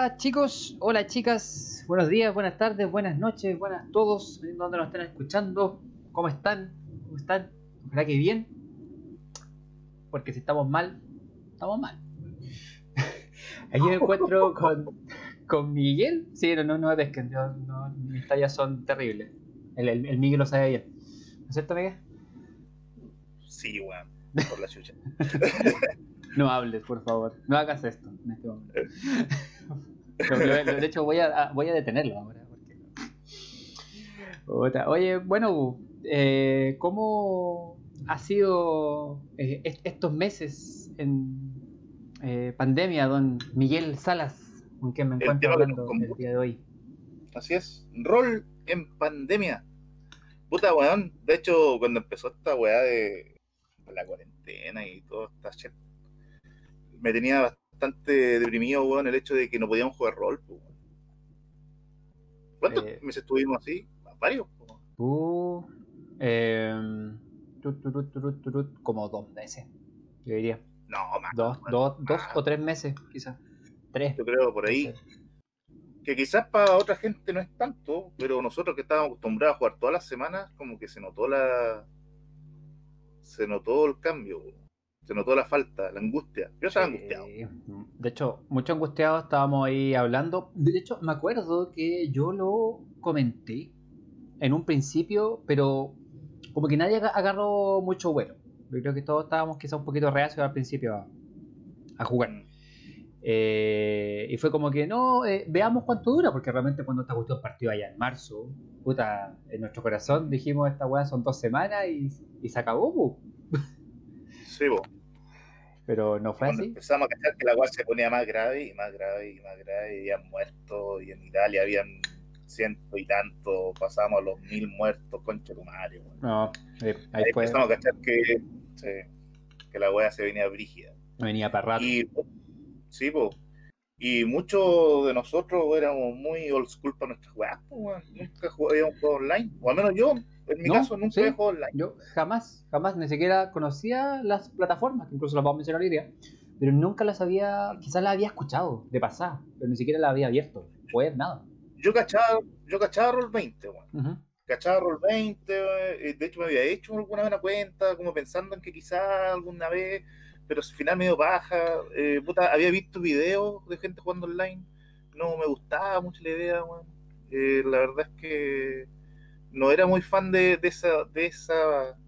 Hola chicos, hola chicas, buenos días, buenas tardes, buenas noches, buenas todos, donde nos están escuchando, ¿cómo están? ¿Cómo están? Ojalá que bien, porque si estamos mal, estamos mal. Aquí me encuentro con, con Miguel, sí, no, no, no es que no, no, mis tallas son terribles, el, el, el Miguel lo sabe bien, ¿no es cierto Miguel? Sí, weón, por la chucha. No hables, por favor. No hagas esto en este momento. De hecho, voy a, voy a detenerlo ahora. Porque... Oye, bueno, eh, ¿cómo ha sido eh, estos meses en eh, pandemia, don Miguel Salas, con quien me encuentro hablando el día de hoy? Así es, rol en pandemia. Puta weón, de hecho, cuando empezó esta weá de la cuarentena y toda esta shit me tenía bastante deprimido, weón, el hecho de que no podíamos jugar rol. ¿Cuántos eh, meses estuvimos así? Varios. Uh, eh, como dos meses, yo diría. No, más. Dos, dos, dos o tres meses, quizás. Tres. Yo creo por ahí. Que quizás para otra gente no es tanto, pero nosotros que estábamos acostumbrados a jugar todas las semanas, como que se notó la. Se notó el cambio. Se notó la falta, la angustia. Yo estaba angustiado. De hecho, mucho angustiado estábamos ahí hablando. De hecho, me acuerdo que yo lo comenté en un principio, pero como que nadie agarró mucho vuelo. Yo creo que todos estábamos quizá un poquito reacios al principio a, jugar. Mm. Eh, y fue como que no, eh, veamos cuánto dura, porque realmente cuando gustó el partido allá en marzo, puta, en nuestro corazón dijimos esta weá son dos semanas y, y se acabó, Sí, vos. Pero no fue así. Empezamos a cachar que la agua se ponía más grave y más grave y más grave, y habían muerto, y en Italia habían ciento y tanto, pasábamos a los mil muertos, concha tu madre. No, ahí, empezamos a cachar que, que la weá se venía brígida. Venía para rato. Y, sí, pues. Y muchos de nosotros éramos muy old school para nuestras weas, nunca habíamos jugado online, o al menos yo en mi caso nunca he jugado online. Yo jamás, jamás, ni siquiera conocía las plataformas, que incluso las vamos a mencionar hoy día, pero nunca las había, quizás las había escuchado de pasada, pero ni siquiera las había abierto, pues nada. Yo cachaba, yo cachaba Roll 20, bueno. Cachaba Roll 20, de hecho me había hecho alguna vez una cuenta, como pensando en que quizás alguna vez, pero al final medio baja, eh, puta, había visto videos de gente jugando online, no me gustaba mucho la idea, bueno. Eh, la verdad es que no era muy fan de, de esa, de esa,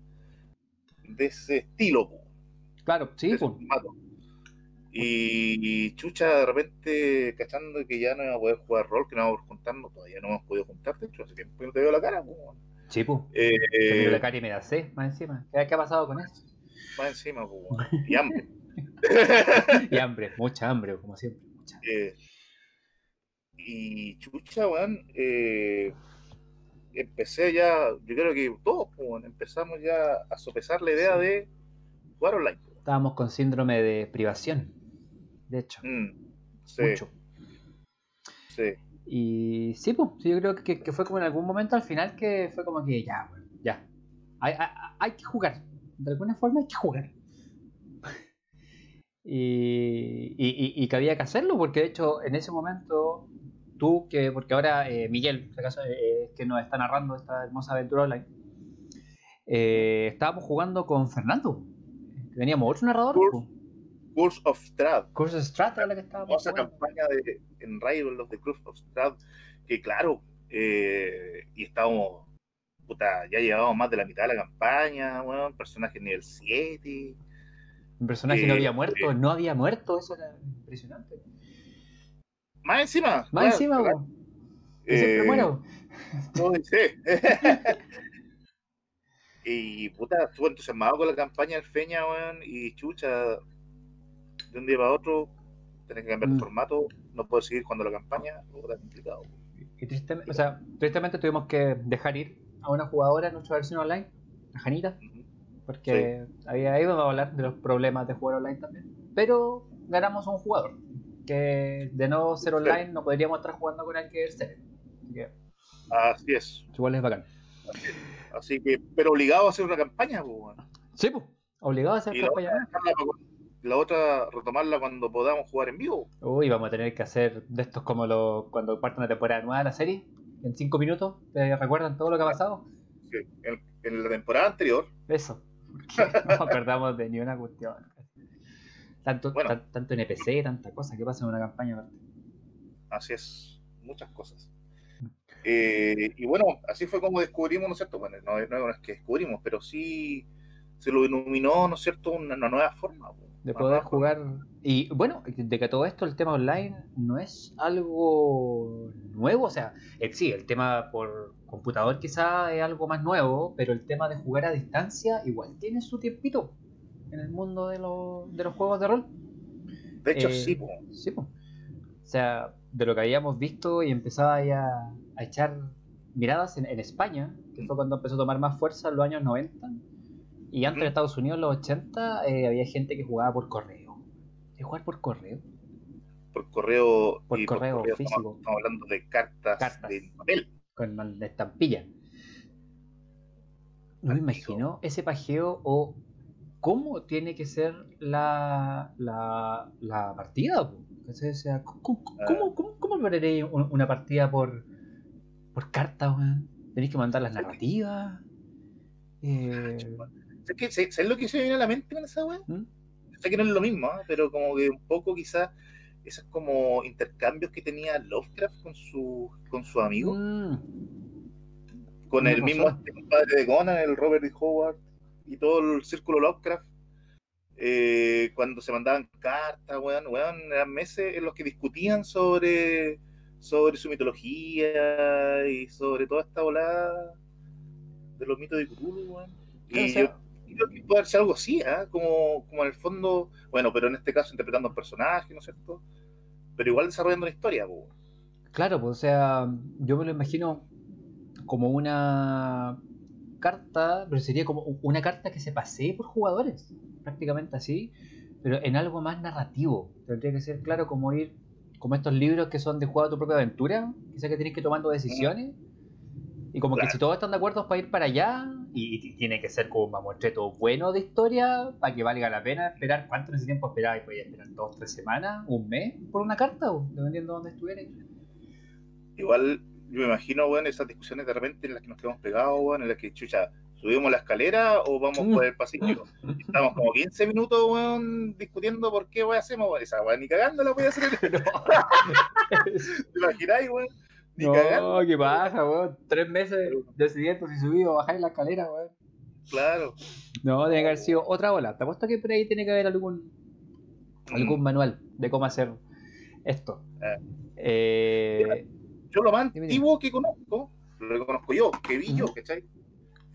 de ese estilo. Claro, sí, Y, chucha, de repente, cachando que ya no iba a poder jugar rol, que no vamos a juntarnos, todavía no hemos podido juntar, de hecho, así que no te veo la cara. pues Sí, pues. Eh, la cara y me da sed, más encima. ¿Qué, ha pasado con eso? Más encima, pues, y hambre. y hambre, mucha hambre, como siempre. Mucha. Eh, y chucha, weón, eh, empecé ya, yo creo que todos pues, empezamos ya a sopesar la idea de jugar online. Pues. Estábamos con síndrome de privación, de hecho. Mm, sí. Mucho. Sí. Y sí, pues, yo creo que, fue como en algún momento al final que fue como que ya, ya. Hay, hay, que jugar. De alguna forma hay que jugar. y, y, y, que había que hacerlo, porque de hecho en ese momento tú, que porque ahora eh, Miguel, en este caso, eh, que nos está narrando esta hermosa aventura online, eh, estábamos jugando con Fernando. Teníamos otro narrador. Curse, of Strad. Curse of Strad era la que estábamos Esa campaña de, en Rival of the Curse of Strad, que claro, y estábamos, puta, ya llevábamos más de la mitad de la campaña, bueno, personaje nivel 7. Un personaje no había muerto, no había muerto, eso era impresionante. Más encima. Más encima, claro. Eh, muero. No, sí. y puta, estuve entusiasmado con la campaña del Feña, weón, y chucha, de un día para otro, tenés que cambiar de mm. formato, no puedo seguir jugando la campaña, puta, complicado. Y tristemente, o sea, tristemente tuvimos que dejar ir a una jugadora en nuestra versión online, a Janita, porque había ido a hablar de los problemas de jugar online también, pero ganamos a un jugador que de no ser online no podríamos estar jugando con el que ser. Así, es. Igual es bacán. Así, que, pero obligado a hacer una campaña, pues, Sí, pues, obligado a hacer campaña. la otra retomarla cuando podamos jugar en vivo. Uy, vamos a tener que hacer de estos como lo, cuando parte una temporada nueva de la serie, en cinco minutos. ¿Te recuerdan todo lo que ha pasado? Sí, en, la temporada anterior. Eso, no acordamos de ni una cuestión. Tanto, tanto NPC, tanta cosa que pasa en una campaña. Así es, muchas cosas. Eh, y bueno, así fue como descubrimos, ¿no es cierto? Bueno, no, no es que descubrimos, pero sí se lo iluminó, ¿no es cierto?, una, nueva forma. De poder jugar. Y bueno, de que todo esto, el tema online, no es algo nuevo. O sea, eh, sí, el tema por computador quizá es algo más nuevo, pero el tema de jugar a distancia igual tiene su tiempito en el mundo de, de los juegos de rol. De hecho, sí, eh, Sí, O sea, de lo que habíamos visto y empezaba ya a echar miradas en, España, que fue cuando empezó a tomar más fuerza en los años 90. Y antes en Estados Unidos, en los 80, eh, había gente que jugaba por correo. ¿Es jugar por correo? Por correo, por, correo, físico. Estamos, hablando de cartas, de papel. Con la estampilla. No me imagino ese pajeo o cómo tiene que ser la, la, la partida. O sea, ¿cómo, cómo, cómo, cómo una partida por, por carta? Tenéis que mandar las narrativas. Eh... ¿Sabes lo que se viene a la mente con esa weón? ¿Mm? Sé que no es lo mismo, ¿eh? pero como que un poco quizás esos como intercambios que tenía Lovecraft con su, con su amigo. Mm. Con el mismo este padre de Conan, el Robert D. Howard y todo el círculo Lovecraft, eh, cuando se mandaban cartas, weón, weón, eran meses en los que discutían sobre, sobre su mitología y sobre toda esta volada de los mitos de Cthulhu, weón. Y yo creo que puede ser algo así, ¿eh? como, como en el fondo, bueno, pero en este caso interpretando un personaje, ¿no es cierto? Pero igual desarrollando una historia, weón. Claro, pues, o sea, yo me lo imagino como una carta, pero sería como una carta que se pasee por jugadores, prácticamente así, pero en algo más narrativo. Tendría que ser claro como ir, como estos libros que son de juego a tu propia aventura, quizás que tienes que tomando decisiones. Y como que si todos están de acuerdo para ir para allá, y, tiene que ser como un mamotreto bueno de historia, para que valga la pena esperar, ¿cuánto en ese tiempo esperaba? Y podía esperar dos, tres semanas, un mes por una carta, dependiendo de dónde estuvieras. Igual yo me imagino, weón, esas discusiones de repente en las que nos quedamos pegados, weón, en las que, chucha, ¿subimos la escalera o vamos por el pasillo? Estamos como 15 minutos, weón, discutiendo por qué, weón, hacemos, weón. Esa weón, ni cagando la voy a hacer. ¿Te imagináis, weón? Ni no, cagando. qué baja, weón. Tres meses decidiendo si subí o bajáis la escalera, weón. Claro. No, tiene que haber sido otra ola. Te apuesto que por ahí tiene que haber algún, algún mm. manual de cómo hacer esto. Ah. Eh, eh yo lo más antiguo que conozco, lo que conozco yo, que vi yo, ¿cachai?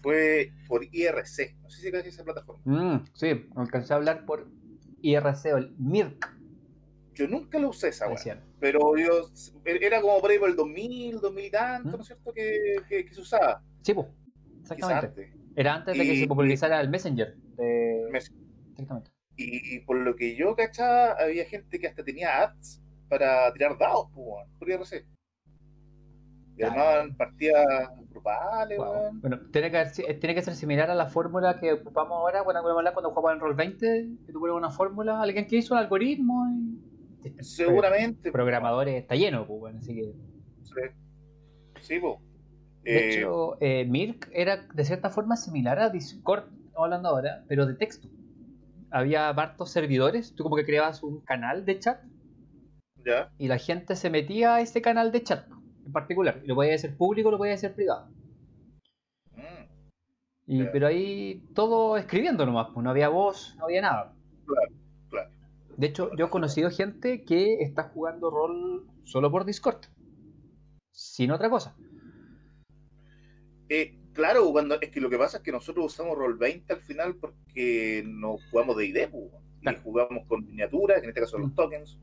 Fue por IRC. No sé si conoces esa plataforma. Mm, sí, alcancé a hablar por IRC o el MIRC. Yo nunca lo usé esa weá. Pero yo, era como por ahí por el 2000, 2000 y tanto, ¿no es cierto? Que, que, se usaba. Sí, pues. Exactamente. Era antes de que se popularizara el Messenger. Exactamente. Y, por lo que yo cachaba, había gente que hasta tenía ads para tirar dados, pues, por IRC. Llamaban partidas grupales, Bueno, tiene que, tiene que ser similar a la fórmula que ocupamos ahora cuando, cuando jugamos en Roll 20, que tú pones una fórmula, alguien que hizo un algoritmo y... Seguramente. Programadores, está lleno, pues, bueno, así que... Sí, sí pues. De eh, hecho, eh, Mirk era de cierta forma similar a Discord, estamos hablando ahora, pero de texto. Había hartos servidores, tú como que creabas un canal de chat. Ya. Y la gente se metía a ese canal de chat en particular. Lo podía hacer público, lo podía hacer privado. Mm. Y, Pero ahí todo escribiendo nomás, pues no había voz, no había nada. Claro, claro. De hecho, yo he conocido gente que está jugando rol solo por Discord. Sin otra cosa. Eh, claro, cuando, es que lo que pasa es que nosotros usamos Roll 20 al final porque no jugamos de ID, pues, y jugamos con miniaturas, en este caso los mm. tokens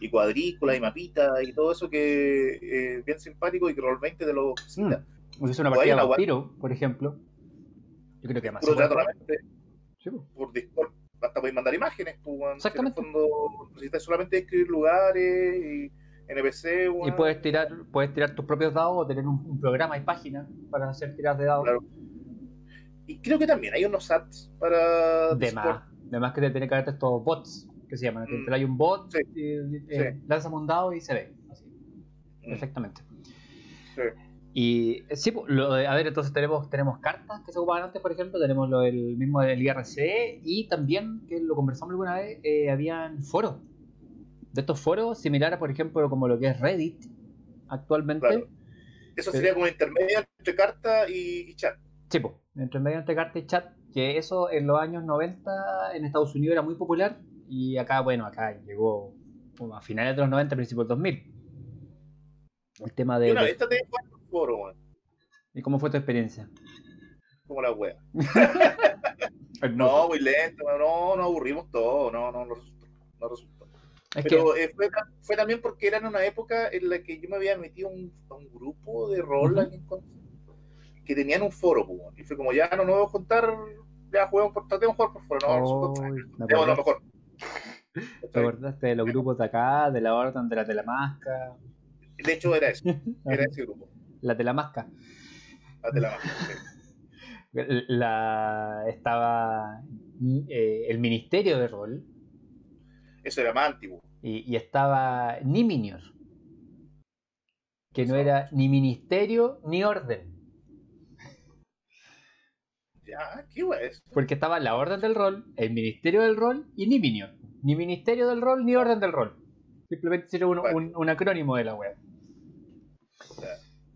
y cuadrículas y mapitas y todo eso que es eh, bien simpático y que Roll 20 de los cita. Mm. Es una partida de vampiro, por ejemplo. Yo creo que más. Sí, por Discord hasta podéis mandar imágenes, pues, Exactamente. En el fondo necesitas solamente escribir lugares y NPC. Y puedes tirar, puedes tirar tus propios dados o tener un, programa y página para hacer tiras de dados. Claro. Y creo que también hay unos ads para. De más, Además que te tiene que haber estos bots que se llaman. Mm. Hay un bot, eh, lanza un dado y se ve. Así. Mm. Perfectamente. Sí. Y sí, lo a ver, entonces tenemos, tenemos cartas que se ocupaban antes, por ejemplo, tenemos lo del mismo del IRC y también, que lo conversamos alguna vez, eh, habían foros. De estos foros, similares, por ejemplo, como lo que es Reddit actualmente. Eso sería como intermedio entre carta y, chat. Sí, pues, intermedio entre carta y chat, que eso en los años 90 en Estados Unidos era muy popular y acá, bueno, acá llegó a finales de los 90, principios del 2000. El tema de... ¿Y cómo fue tu experiencia? Como la wea. no, muy lento, no, no aburrimos todo, no, no, no resultó. No resultó. Pero eh, fue, fue, también porque era en una época en la que yo me había metido un, a un grupo de rol que tenían un foro, y fue como ya no nos vamos a contar, ya juguemos por, tratemos de jugar por foro, no, oh, no, no, mejor. ¿Te acordaste de los grupos de acá, de la orden de la Telemasca? De hecho era eso, era ese grupo. La Telemasca. La Telemasca, La, estaba eh, el Ministerio de Rol. Eso era más antiguo. Y, estaba Niminior. Que no era ni ministerio ni orden. Ya, ¿qué es? Porque estaba la orden del rol, el ministerio del rol y Niminior. Ni ministerio del rol ni orden del rol. Simplemente era un, acrónimo de la web.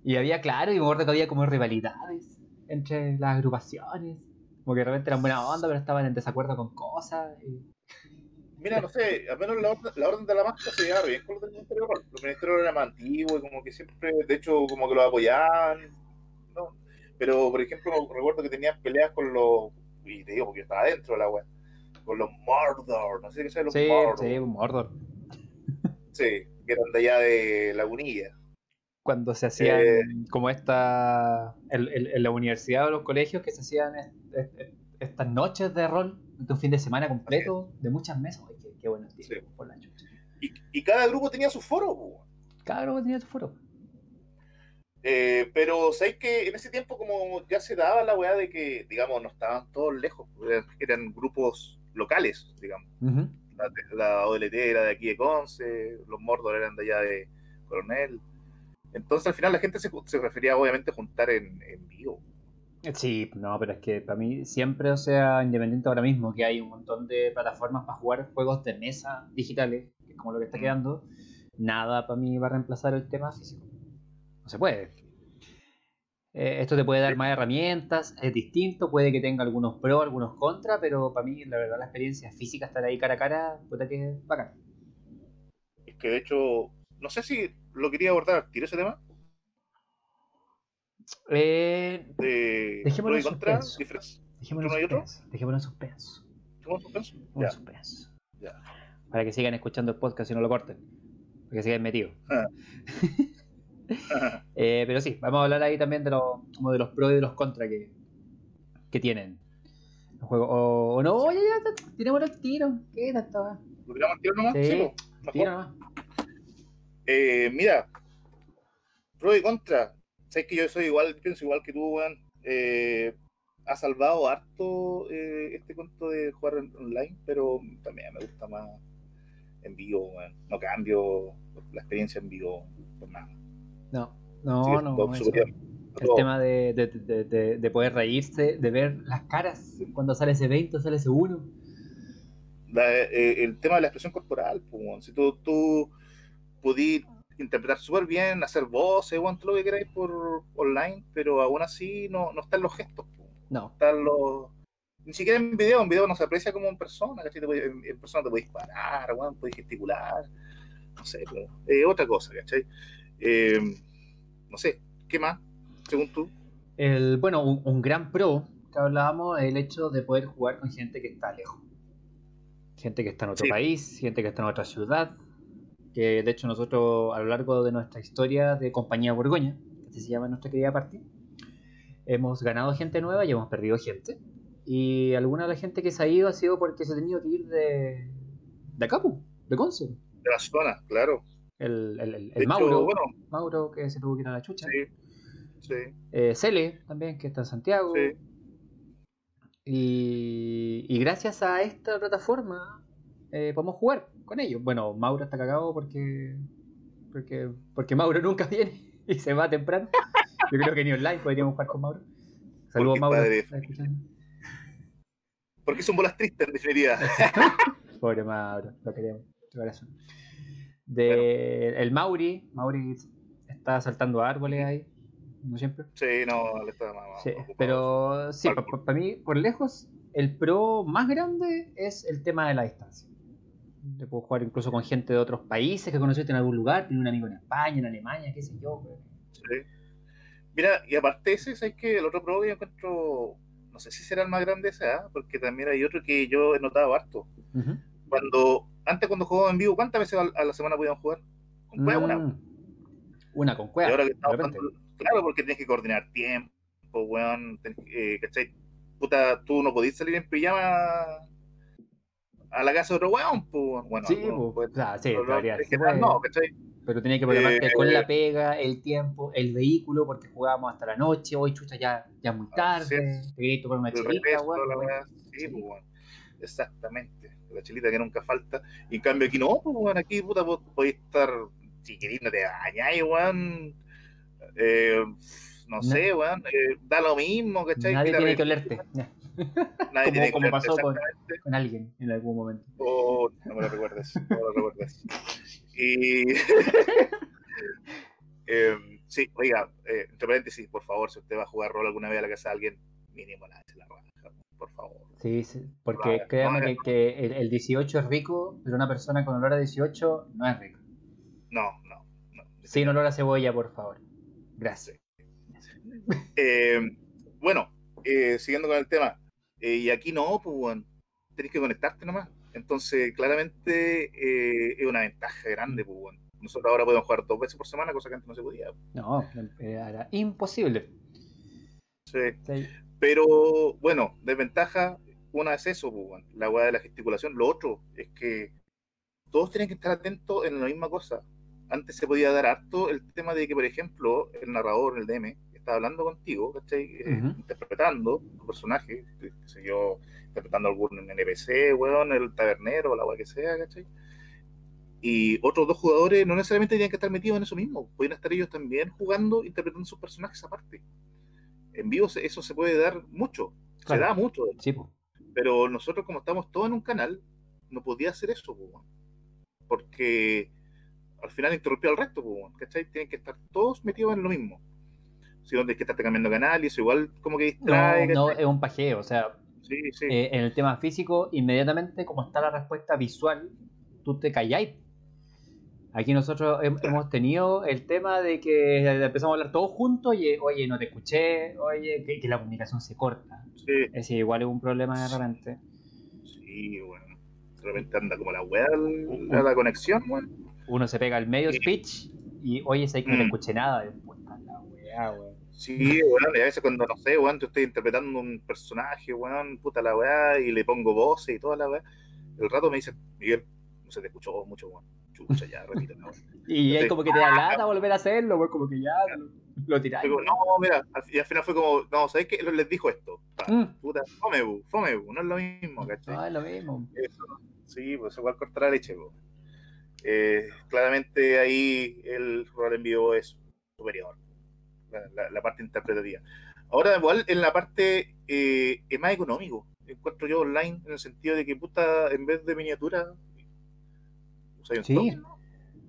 Y había, claro, y me acuerdo que había como rivalidades entre las agrupaciones. Como que de repente eran buena onda, pero estaban en desacuerdo con cosas. Mira, no sé, al menos la orden, la orden de la máscara se llevaba bien con los del Ministerio de Rol. Los ministerios eran más antiguos y como que siempre, de hecho, como que los apoyaban. Pero, por ejemplo, recuerdo que tenían peleas con los. Y te digo, porque yo estaba adentro de la web. Con los Mordor, no sé qué sea los sí, Mordor. Sí, Mordor. Sí, que eran de allá de Lagunilla cuando se hacían eh, como esta en, la universidad o los colegios que se hacían estas noches de rol de un fin de semana completo de muchas mesas qué, bueno por la y, cada grupo tenía su foro cada grupo tenía su foro eh, pero sabéis que en ese tiempo como ya se daba la weá de que digamos no estaban todos lejos eran, grupos locales digamos la, la, OLT era de aquí de Conce los Mordor eran de allá de Coronel entonces al final la gente se, se refería obviamente a juntar en, vivo. Sí, no, pero es que para mí siempre, o sea, independiente ahora mismo que hay un montón de plataformas para jugar juegos de mesa digitales, que es como lo que está mm. quedando, nada para mí va a reemplazar el tema físico. No se puede. Eh, esto te puede dar más herramientas, es distinto, puede que tenga algunos pros, algunos contras, pero para mí la verdad la experiencia física, estar ahí cara a cara, puede que es bacán. Es que de hecho, no sé si lo quería abordar. ¿Tiré ese tema? Eh, de dejémoslo en suspenso. Dejémoslo en suspenso. Dejémoslo en suspenso. suspenso? Ya. suspenso. Ya. Para que sigan escuchando el podcast y no lo corten. Para que sigan metidos. Ah. eh, pero sí, vamos a hablar ahí también de, lo, como de los pros y de los contras que, que tienen los juegos. O, o no, oye, ya, tiremos el tiro. ¿Qué esto? ¿Lo tiramos el tiro nomás? Sí, sí tiro nomás. Eh, mira, pro y contra. Sabes que yo soy igual, pienso igual que tú, weón. Eh, ha salvado harto eh, este cuento de jugar online, pero también me gusta más en vivo, weón. No cambio la experiencia en vivo por nada. No, no, no. el tema de, de, de, poder reírse, de ver las caras cuando sale ese evento, sale ese uno. Eh, el tema de la expresión corporal, pues, si tú, tú pudí interpretar súper bien, hacer voces, todo lo que queráis por online, pero aún así no, no están los gestos. No. Están los... Ni siquiera en video, en video no se aprecia como en persona, ¿cachai? en, persona te puedes bueno, puedes gesticular, no sé, pero eh, otra cosa, ¿cachai? Eh, no sé, ¿qué más, según tú? El, bueno, un, gran pro que hablábamos es el hecho de poder jugar con gente que está lejos. Gente que está en otro país, gente que está en otra ciudad, que de hecho nosotros a lo largo de nuestra historia de Compañía Borgoña, que se llama nuestra querida parte, hemos ganado gente nueva y hemos perdido gente. Y alguna de la gente que se ha ido ha sido porque se ha tenido que ir de, de acá, de Conce. De la zona, claro. El, el, el, Mauro, Mauro que se tuvo que ir a la chucha. Sí, sí. Eh, Cele también, que está en Santiago. Sí. Y, y gracias a esta plataforma eh, podemos jugar con ellos. Bueno, Mauro está cagado porque, porque, porque Mauro nunca viene y se va temprano. Yo creo que ni online podríamos jugar con Mauro. Saludos, Mauro. Porque son bolas tristes, en definitiva. Pobre Mauro, lo queremos, De, El Mauri, Mauri está saltando árboles ahí, no siempre. Sí, no, le está más, sí, Pero sí, para mí, por lejos, el pro más grande es el tema de la distancia. Te puedo jugar incluso con gente de otros países que conociste en algún lugar, tiene un amigo en España, en Alemania, qué sé yo. Sí. Mira, y aparte ese, ¿sabes que El otro pro yo encuentro, no sé si será el más grande ese, ¿ah? porque también hay otro que yo he notado harto. Cuando, antes cuando jugaba en vivo, ¿cuántas veces a la semana podían jugar? Con cueva, una. Mm. Una con cueva. claro, porque tienes que coordinar tiempo, weón, eh, ¿cachai? Puta, tú no podías salir en pijama a la casa de otro weón, pues, bueno. Sí, pues, sí, no, ¿cachai? Pero tenía que programarte con la eh, pega, el tiempo, el vehículo, porque jugábamos hasta la noche, hoy chucha ya, ya muy tarde, te quería tomar una chelita, Sí, pues, bueno. Exactamente, la chelita que nunca falta. Y en cambio aquí no, pues, bueno, aquí puta, podés estar, si querés, no te bañáis, weón. Eh, no, sé, weón, eh, da lo mismo, ¿cachai? Nadie tiene que olerte. Nadie como, tiene que como pasó con, con, alguien en algún momento. Oh, no me lo recuerdes, no me lo recuerdes. Y. eh, sí, oiga, eh, entre paréntesis, por favor, si usted va a jugar rol alguna vez a la casa de alguien, mínimo la la raja, por favor. Sí, sí porque créanme que, el, 18 es rico, pero una persona con olor a 18 no es rico. No, no, no. Sin olor a cebolla, por favor. Gracias. Eh, bueno, eh, siguiendo con el tema, eh, y aquí no, pues bueno, tenés que conectarte nomás. Entonces, claramente es una ventaja grande. Pues, bueno. Nosotros ahora podemos jugar dos veces por semana, cosa que antes no se podía. No, era imposible. Sí. Pero bueno, desventaja, una es eso, pues, la hueá de la gesticulación. Lo otro es que todos tienen que estar atentos en la misma cosa. Antes se podía dar harto el tema de que, por ejemplo, el narrador, el DM, está hablando contigo, ¿cachai? Eh, interpretando tu personaje, qué sé yo, interpretando algún NPC, weón, el tabernero, la weá que sea, ¿cachai? Y otros dos jugadores no necesariamente tenían que estar metidos en eso mismo, pueden estar ellos también jugando, interpretando sus personajes aparte. En vivo eso se puede dar mucho, se da mucho. Sí, Pero nosotros como estamos todos en un canal, no podía hacer eso, porque al final interrumpió al resto, ¿cachai? Tienen que estar todos metidos en lo mismo. Si no tienes que estar cambiando canal y eso igual como que distrae. No, no es un pajeo, o sea, eh, en el tema físico, inmediatamente, como está la respuesta visual, tú te calláis. Aquí nosotros hemos tenido el tema de que empezamos a hablar todos juntos, y oye, no te escuché, oye, que, la comunicación se corta. Sí. Es decir, igual es un problema de repente. Sí, bueno. De repente anda como la weá la conexión, bueno. Uno se pega al medio speech y oye, sé que no te mm. escuché nada. Puta la weá, Sí, weón, y a veces cuando, no sé, weón, te estoy interpretando un personaje, weón, puta la weá, y le pongo voces y toda la weá, el rato me dice, Miguel, no se te escuchó mucho, weón, chucha, ya, y es como que te da lata volver a hacerlo, weón, como que ya lo, tiráis. no, mira, y al final fue como, no, ¿sabes qué? Les dijo esto, mm. puta, fome, fome, no es lo mismo, ¿cachai? No, es lo mismo. Eso, sí, pues igual cortar la leche, weón. Eh, claramente ahí el rol en vivo es superior la, parte interpretativa. Ahora, igual, en la parte eh, es más económico, encuentro yo online, en el sentido de que, puta, en vez de miniatura, sí,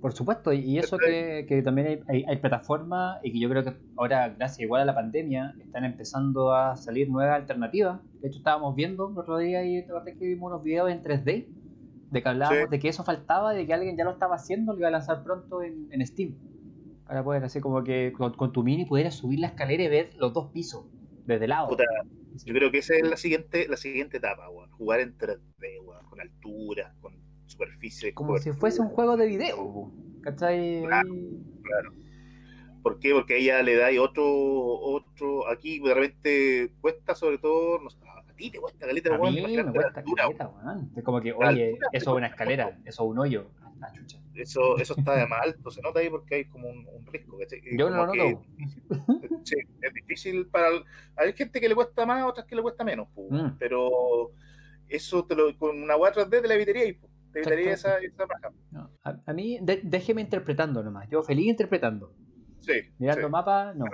por supuesto, y eso que, también hay, hay, plataformas y que yo creo que ahora, gracias igual a la pandemia, están empezando a salir nuevas alternativas. De hecho, estábamos viendo el otro día y que vimos unos videos en 3D de que hablábamos de que eso faltaba, de que alguien ya lo estaba haciendo, lo iba a lanzar pronto en, en Steam. Para poder hacer como que con, tu mini pudieras subir la escalera y ver los dos pisos desde el lado. yo creo que esa es la siguiente, la siguiente etapa, Jugar en 3D, con altura, con superficie. Como si fuese un juego de video, ¿cachai? Claro, claro. ¿Por qué? Porque ella le da otro, otro, aquí de repente cuesta sobre todo, no sé, a ti te cuesta caleta, a mí me cuesta caleta, Es como que, oye, eso es una escalera, eso es un hoyo. Ah, eso, eso está de más alto, se nota ahí porque hay como un, un riesgo. Yo no lo noto. sí, es difícil para. Hay gente que le cuesta más, otras que le cuesta menos, pues, mm. pero eso te lo, con una web 3D te la evitaría y te evitaría esa, esa a, mí, déjeme interpretando nomás. Yo feliz interpretando. Sí. Mirando mapa, no.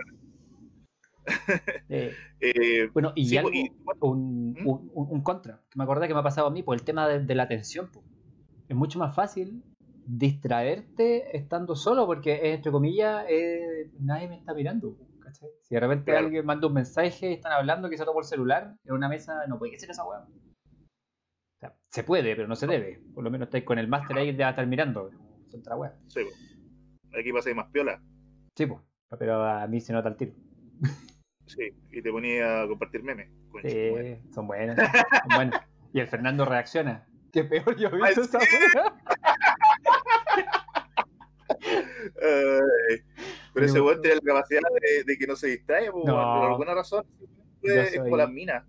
Eh, eh, bueno, y, algo, un, ¿Mm? un, un, contra, que me acordé que me ha pasado a mí por el tema de, la atención. Es mucho más fácil distraerte estando solo, porque entre comillas eh, nadie me está mirando. Si de repente alguien manda un mensaje y están hablando, quizás por celular, en una mesa, no puede ser esa weá. Se puede, pero no se debe. Por lo menos estáis con el máster ahí de estar mirando. Otra weá. Sí, aquí pasa más piola. Sí, pues, pero a mí se nota el tiro. Sí, y te ponía a compartir memes. Sí, son buenos. Son buenos. Y el Fernando reacciona. Qué peor yo he visto esa pero ese weón tiene la capacidad de, que no se distraiga, por alguna razón. es como las minas.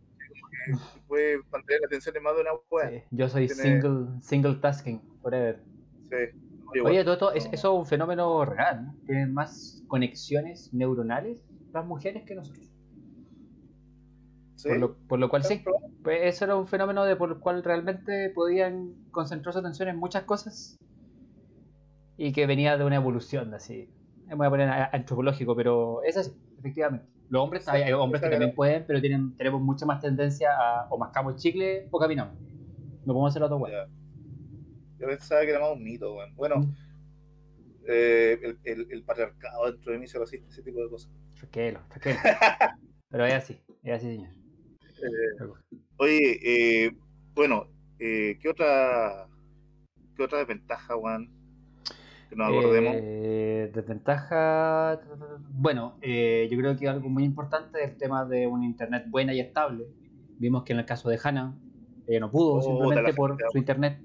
Puede mantener la atención en más de una wea. yo soy single, single tasking, forever. Sí. Oye, todo esto, eso es un fenómeno real. Tienen más conexiones neuronales las mujeres que nosotros. Por, lo, cual sí, pues eso era un fenómeno de por el cual realmente podían concentrar su atención en muchas cosas y que venía de una evolución así. Me voy a poner antropológico, pero es así, efectivamente. Los hombres, hay, hombres que también pueden, pero tienen, tenemos mucha más tendencia a o mascamos chicle o caminamos. No podemos hacer otro bueno. Yo pensaba que era más un mito, Bueno, mm. eh, el, el, patriarcado dentro de mí se resiste ese tipo de cosas. Tranquilo, tranquilo. pero es así, es así, señor. Eh, oye, eh, bueno, ¿qué otra qué otra desventaja, Juan? Que nos acordemos. desventaja, bueno, yo creo que algo muy importante es el tema de una internet buena y estable. Vimos que en el caso de Hannah, ella no pudo oh, simplemente por su internet.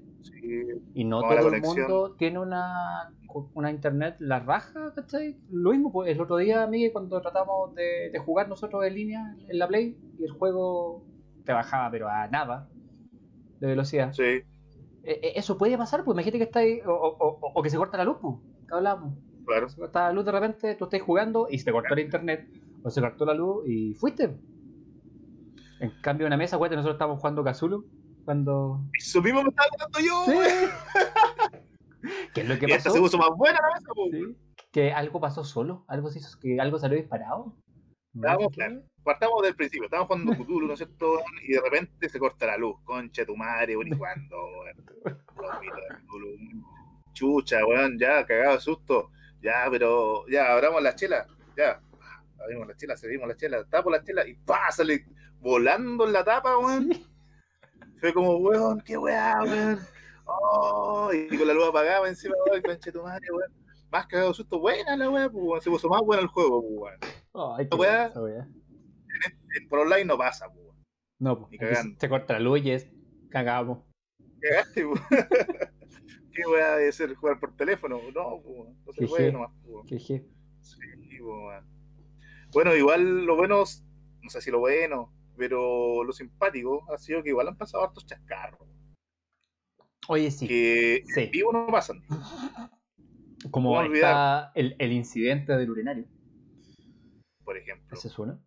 y no todo el mundo tiene una, una internet la raja, ¿cachai? Lo mismo, pues el otro día, Miguel, cuando tratamos de, de, jugar nosotros en línea en la Play y el juego te bajaba, pero a nada de velocidad. Sí. E, e, eso puede pasar, pues imagínate que está ahí, o, o, o, que se corta la luz, pues, que hablamos. Claro. Se corta la luz de repente, tú estás jugando y se te cortó el internet, o se cortó la luz y fuiste. En cambio, en una mesa, nosotros estábamos jugando Cthulhu cuando. Eso mismo me estaba contando yo, ¿Qué es lo que pasó? se puso más buena la mesa, pues. Que algo pasó solo, algo se hizo, que algo salió disparado. Vamos, claro partamos del principio, estamos jugando Cthulhu, ¿no es cierto? Y de repente se corta la luz, concha tu madre, weón, y cuando, Chucha, weón, ya, cagado de susto. Ya, pero, ya, abramos la chela, ya. Abrimos la chela, servimos la chela, tapo la chela y ¡pá! sale volando en la tapa, weón. Fue como, weón, qué weá, weón. Oh, y con la luz apagada encima, weón, concha tu madre, weón. Más cagado de susto, buena la weá, pues, se puso más buena el juego, pues, weón. Ay, qué weá, por online no pasa, No, se corta la luz y es cagamos. Cagaste, ¿Qué voy a hacer? ¿Jugar por teléfono? No, no se puede nomás, Sí, Bueno, igual lo bueno, no sé si lo bueno, pero lo simpático ha sido que igual han pasado hartos chascarros. Oye, sí. Que sí. vivo no pasan. Como está el, el, incidente del urinario. Por ejemplo. ¿Ese suena?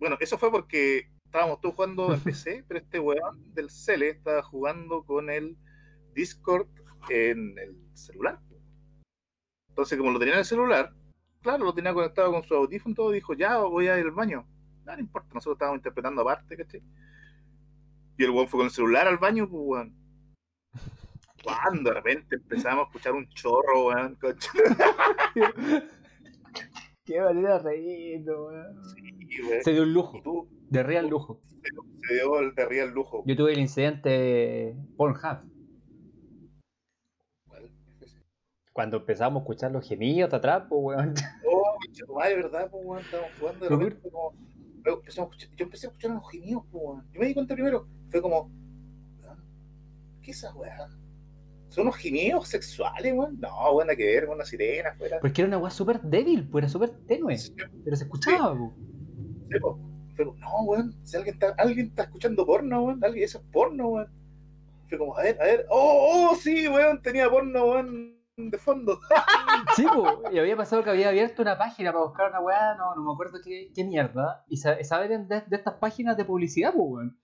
Bueno, eso fue porque estábamos todos jugando en PC, pero este weón del Cele estaba jugando con el Discord en el celular. Entonces, como lo tenía en el celular, claro, lo tenía conectado con su audífono, todo dijo, ya voy a ir al baño. No, no importa, nosotros estábamos interpretando aparte, ¿cachai? Y el weón fue con el celular al baño, pues weón. Cuando de repente empezamos a escuchar un chorro, weón. Qué manera de reír, weón. Se dio un lujo. De real lujo. Se dio el de real lujo. Yo tuve el incidente Pornhub. Cuando empezamos a escuchar los gemidos de atrás, pues, weón. Oh, madre, ¿verdad? Pues, weón, estábamos jugando de repente como... yo empecé a escuchar los gemidos, pues, weón. Yo me di cuenta primero, fue como... ¿Qué es esa weá? ¿Son unos gemidos sexuales, weón? No, buena que ver, una sirena fuera. Porque era una weá súper débil, pues era súper tenue. pero se escuchaba, sí. Pero, no, weón, si alguien está, alguien está escuchando porno, weón, alguien, eso es porno, weón. Fue como, a ver, a ver, oh, oh, sí, weón, tenía porno, weón, de fondo. Sí, y había pasado que había abierto una página para buscar una weá, no, no me acuerdo qué, qué mierda, y saben de, de, estas páginas de publicidad, pues, weón.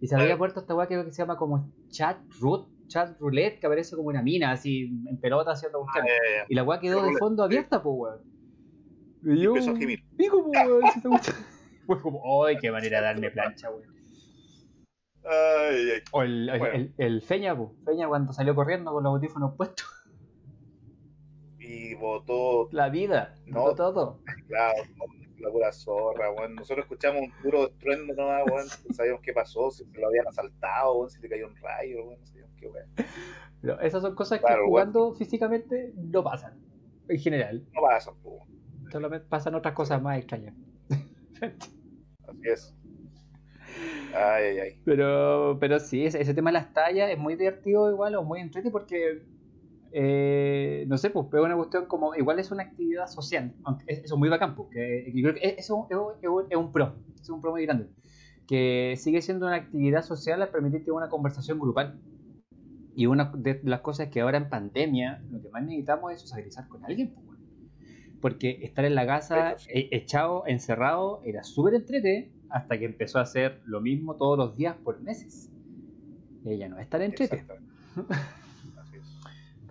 Y se había puesto esta weá que, que se llama como chat root, chat roulette, que aparece como una mina, así, en pelota haciendo buscar. Ah, y la weá quedó de fondo abierta, pues, weón. Y yo, empezó a gemir. Pico, pues, weón, si te gusta. Fue como, ¡ay, qué manera de darme plancha, weón! Ay, ay. O el, el, el, Feña, pues. Feña cuando salió corriendo con los audífonos puestos. Y votó. La vida, no todo. Claro, la pura zorra, weón. Nosotros escuchamos un puro estruendo nomás, weón. No sabíamos qué pasó, si se lo habían asaltado, weón, si le cayó un rayo, weón. No sabíamos qué weón. Pero esas son cosas que jugando físicamente no pasan, en general. No pasan, weón. Solamente pasan otras cosas más extrañas. Así es. Ay, ay, ay. Pero, pero sí, ese, tema de las tallas es muy divertido igual o muy entretenido porque, eh, no sé, pues es una cuestión como, igual es una actividad social, aunque eso es muy bacán, porque pues, creo que eso es, un pro, es un pro muy grande, que sigue siendo una actividad social al permitirte una conversación grupal. Y una de las cosas que ahora en pandemia lo que más necesitamos es socializar con alguien, pues, porque estar en la casa e, echado, encerrado, era súper entrete hasta que empezó a hacer lo mismo todos los días por meses. Ella no es tan entrete.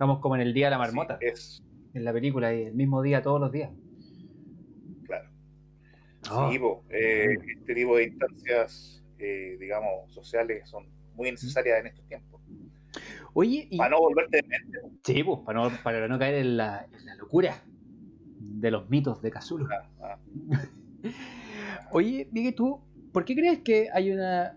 Estamos como en el día de la marmota. es. En la película, el mismo día todos los días. Claro. Ah. Sí, eh, este tipo de instancias, eh, digamos, sociales son muy necesarias en estos tiempos. Oye, y... para no volverte de mente. Sí, pues, para no, para no caer en la, en la locura de los mitos de Cthulhu. Ah, ah. Oye, Miguel, tú, ¿por qué crees que hay una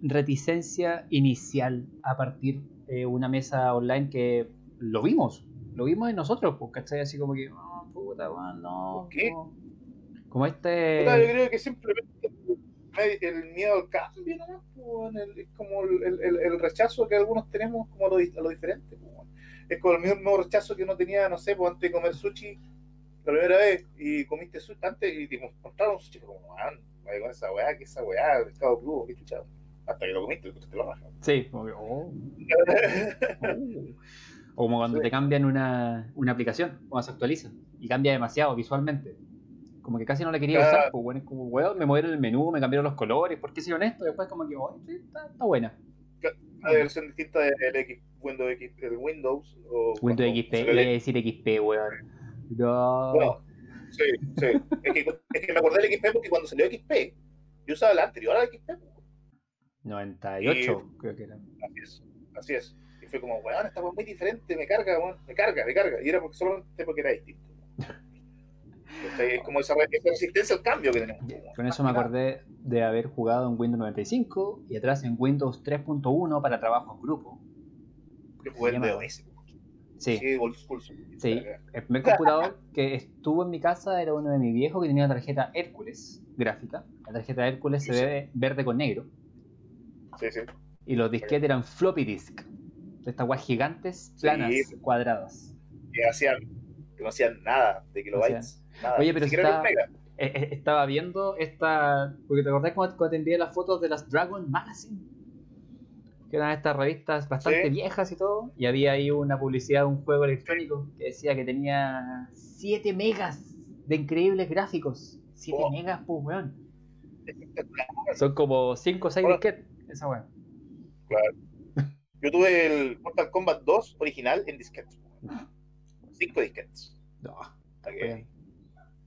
reticencia inicial a partir de una mesa online que lo vimos? Lo vimos en nosotros, pues, ¿cachai? Así como que, oh, puta, no. qué? Como este. yo creo que simplemente el miedo al cambio, ¿no? Pues, el, como el, el, el, rechazo que algunos tenemos como a lo, a lo diferente. Pues, es como el mismo rechazo que uno tenía, no sé, pues, antes de comer sushi la primera vez y comiste sushi antes y te mostraron sushi como, ah, vaya con esa weá, que esa weá, pescado crudo, qué chuchado. Hasta que lo comiste, te lo rajas. Sí, como que, oh. O como cuando te cambian una, una aplicación, cuando se actualiza y cambia demasiado visualmente. Como que casi no la quería usar, pues bueno, es como, weón, me movieron el menú, me cambiaron los colores, ¿por qué soy honesto? Después como que, oh, sí, está, está buena. Una versión distinta del X, Windows X, el Windows o Windows XP, voy a decir XP, weón. No. Bueno, sí, sí. Es que, es que me acordé del XP porque cuando salió XP, yo usaba la anterior a XP. 98, creo que era. Así es, así es. Fue como, weón, esta muy diferente, me carga, weón, me carga, me carga. Y era porque solamente porque era distinto. es como esa, resistencia al cambio que tenemos. Con eso me acordé de haber jugado en Windows 95 y atrás en Windows 3.1 para trabajo en grupo. Que jugué el DOS. Sí. Sí, el primer computador que estuvo en mi casa era uno de mi viejo que tenía una tarjeta Hércules gráfica. La tarjeta Hércules se ve verde con negro. Sí, sí. Y los disquetes eran floppy disk. Estas guas gigantes, planas, cuadradas. Que hacían, que no hacían nada de kilobytes. Oye, pero está, eh, eh, estaba viendo esta. Porque te acordás cuando te envié las fotos de las Dragon Magazine que eran estas revistas bastante viejas y todo, y había ahí una publicidad de un juego electrónico que decía que tenía 7 megas de increíbles gráficos. 7 megas, pues, weón. Son como 5 o 6 disquetes, esa weón. Claro. Yo tuve el Mortal Kombat 2 original en disquetes. 5 disquetes. No. Okay.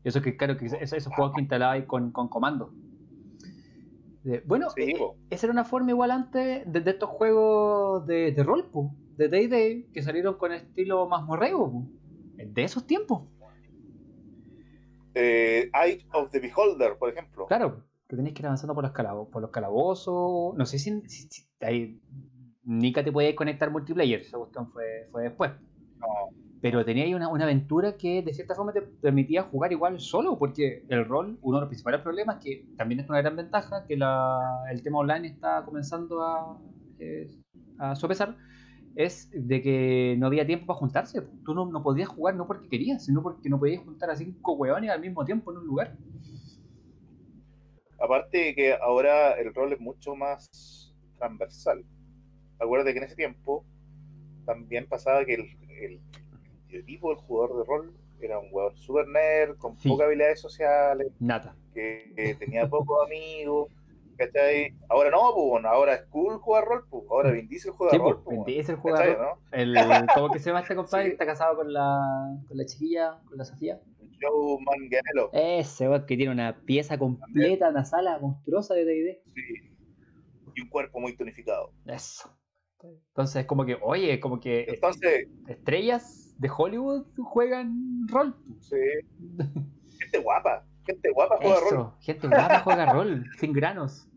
Eso que, claro, que esos, juegos que instalaba ahí con, con comando. Bueno, eh, esa era una forma igual antes de, estos juegos de, de rol, de D&D, que salieron con estilo más morreo, de esos tiempos. Eh, Eye of the Beholder, por ejemplo. Claro, que tenéis que ir avanzando por los, por los calabozos. No sé si, si, ahí Nika te podía conectar multiplayer, esa cuestión fue, fue después. No pero tenía ahí una, aventura que de cierta forma te permitía jugar igual solo, porque el rol, uno de los principales problemas, que también es una gran ventaja, que el tema online está comenzando a, eh, a sopesar, es de que no había tiempo para juntarse. Tú no, no, podías jugar no porque querías, sino porque no podías juntar a cinco hueones al mismo tiempo en un lugar. Aparte de que ahora el rol es mucho más transversal acuérdate que en ese tiempo también pasaba que el, el, el tipo del jugador de rol era un jugador super nerd, con pocas habilidades sociales, Nada. que, tenía pocos amigos. ¿Cachai? Ahora no, pues, ahora es cool jugar rol, pues. ahora Vin Diesel juega rol. Pues, Vin Diesel juega rol. ¿no? El, ¿Cómo que se llama este compadre? Está casado con la, con la chiquilla, con la Sofía. Joe Manganiello. Ese, que tiene una pieza completa, una sala monstruosa de D&D. Sí. Y un cuerpo muy tonificado. Eso. Entonces, como que, oye, como que Entonces, estrellas de Hollywood juegan rol. Sí. Gente guapa. Gente guapa juega Eso, rol. Gente guapa juega rol, sin granos.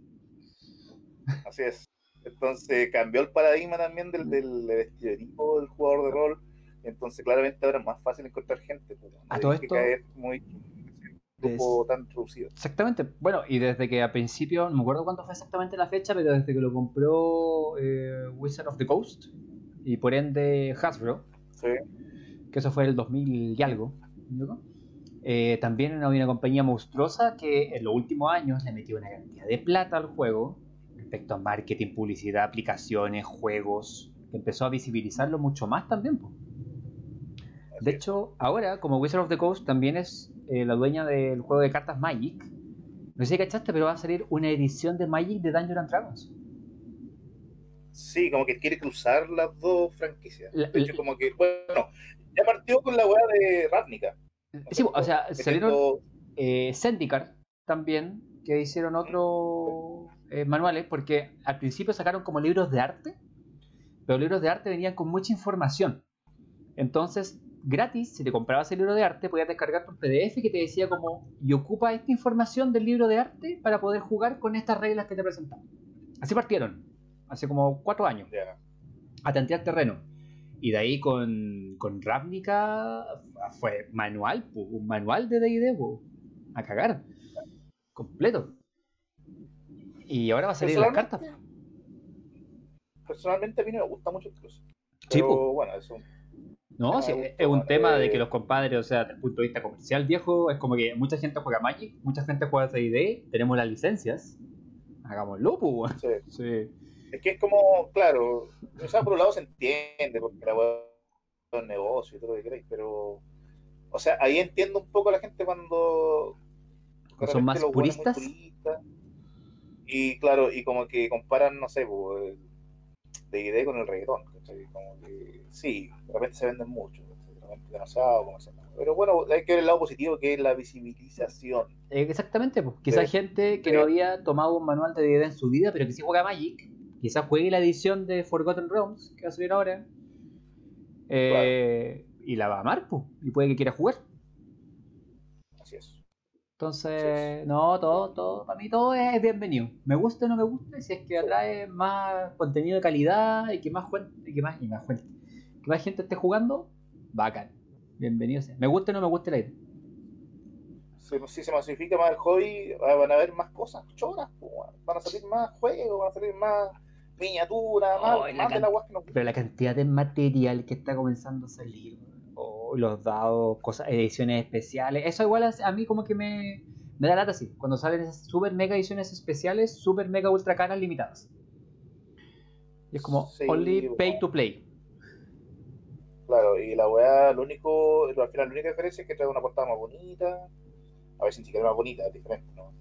Así es. Entonces cambió el paradigma también del, del, estereotipo del jugador de rol. Entonces claramente ahora es más fácil encontrar gente. Pues, a todo esto... muy grupo tan reducido. Exactamente. Bueno, y desde que a principio, no me acuerdo cuándo fue exactamente la fecha, pero desde que lo compró eh, Wizard of the Coast y por ende Hasbro, sí. que eso fue el 2000 y algo, ¿no? Eh, también había una compañía monstruosa que en los últimos años le metió una cantidad de plata al juego respecto a marketing, publicidad, aplicaciones, juegos, que empezó a visibilizarlo mucho más también. De hecho, ahora, como Wizard of the Coast también es eh, la dueña del juego de cartas Magic, no sé si cachaste, pero va a salir una edición de Magic de Dungeons and Dragons. Sí, como que quiere cruzar las dos franquicias. de hecho, como que, bueno, ya partió con la weá de Ravnica. Sí, o sea, salieron eh, también, que hicieron otros eh, manuales, porque al principio sacaron como libros de arte, pero los libros de arte venían con mucha información. Entonces, gratis, si te comprabas el libro de arte, podías descargar un PDF que te decía como, y ocupa esta información del libro de arte para poder jugar con estas reglas que te presentamos. Así partieron, hace como cuatro años, a tantear terreno. Y de ahí con, con Ravnica fue manual, un manual de D&D, a cagar. Completo. Y ahora va a salir las cartas. Personalmente a mí no me gusta mucho incluso. Pero bueno, es un... No, sí, es un tema de que los compadres, o sea, desde el punto de vista comercial viejo, es como que mucha gente juega Magic, mucha gente juega D&D, tenemos las licencias, hagámoslo, pues. Sí. sí. Es que es como, claro, o sea, por un lado se entiende, porque la web es un negocio y todo lo que queréis, pero, o sea, ahí entiendo un poco a la gente cuando... ¿Son más puristas? Y claro, y como que comparan, no sé, pues, de idea con el reggaetón, Como que, sí, de repente se venden mucho, demasiado, como se pero bueno, hay que ver el lado positivo que es la visibilización. Exactamente, pues. Quizás gente que no había tomado un manual de D&D en su vida, pero que sí juega Magic, quizás juegue la edición de Forgotten Realms, que va a salir ahora, eh, y la va a amar, pues, y puede que quiera jugar. Entonces, no, todo, todo, para mí todo es bienvenido. Me gusta o no me gusta, si es que atrae más contenido de calidad y que más, y que más, y más, que más gente esté jugando, bacán. Bienvenido sea. Me gusta o no me gusta la idea. Si, se masifica más el hobby, van a haber más cosas choras, van a salir más juegos, van a salir más miniaturas, más, más de la que no... Pero la cantidad de material que está comenzando a salir, los dados, cosas, ediciones especiales, eso igual a, mí como que me, me da lata así, cuando salen esas super mega ediciones especiales, super mega ultra caras limitadas. Y es como only pay to play. Claro, y la weá, lo único, al final la única diferencia es que trae una portada más bonita, a veces ni siquiera más bonita, es diferente, ¿no?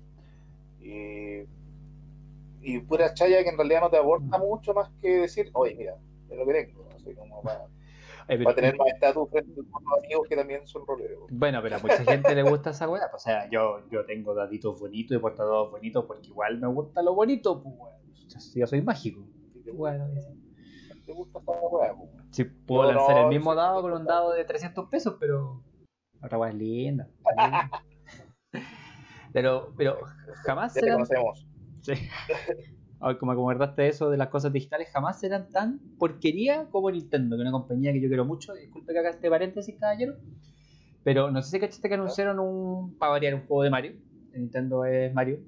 Y, y pura chaya que en realidad no te aporta mucho más que decir, oye, mira, es lo que tengo, así como para, a tener más estatus frente a los amigos que también son roleros. Bueno, pero a mucha gente le gusta esa weá, pues, o sea, yo, yo tengo daditos bonitos y portadores bonitos porque igual me gusta lo bonito, pues, yo soy mágico. Bueno, te gusta esa weá, pues. Sí, puedo lanzar el mismo dado con un dado de 300 pesos, pero otra weá es linda. pero, pero jamás ya serán... Sí. Como acordaste eso de las cosas digitales, jamás serán tan porquería como Nintendo, que es una compañía que yo quiero mucho. Disculpe que haga este paréntesis, caballero. Pero no sé si cachaste que anunciaron un. para variar un juego de Mario. Nintendo es Mario.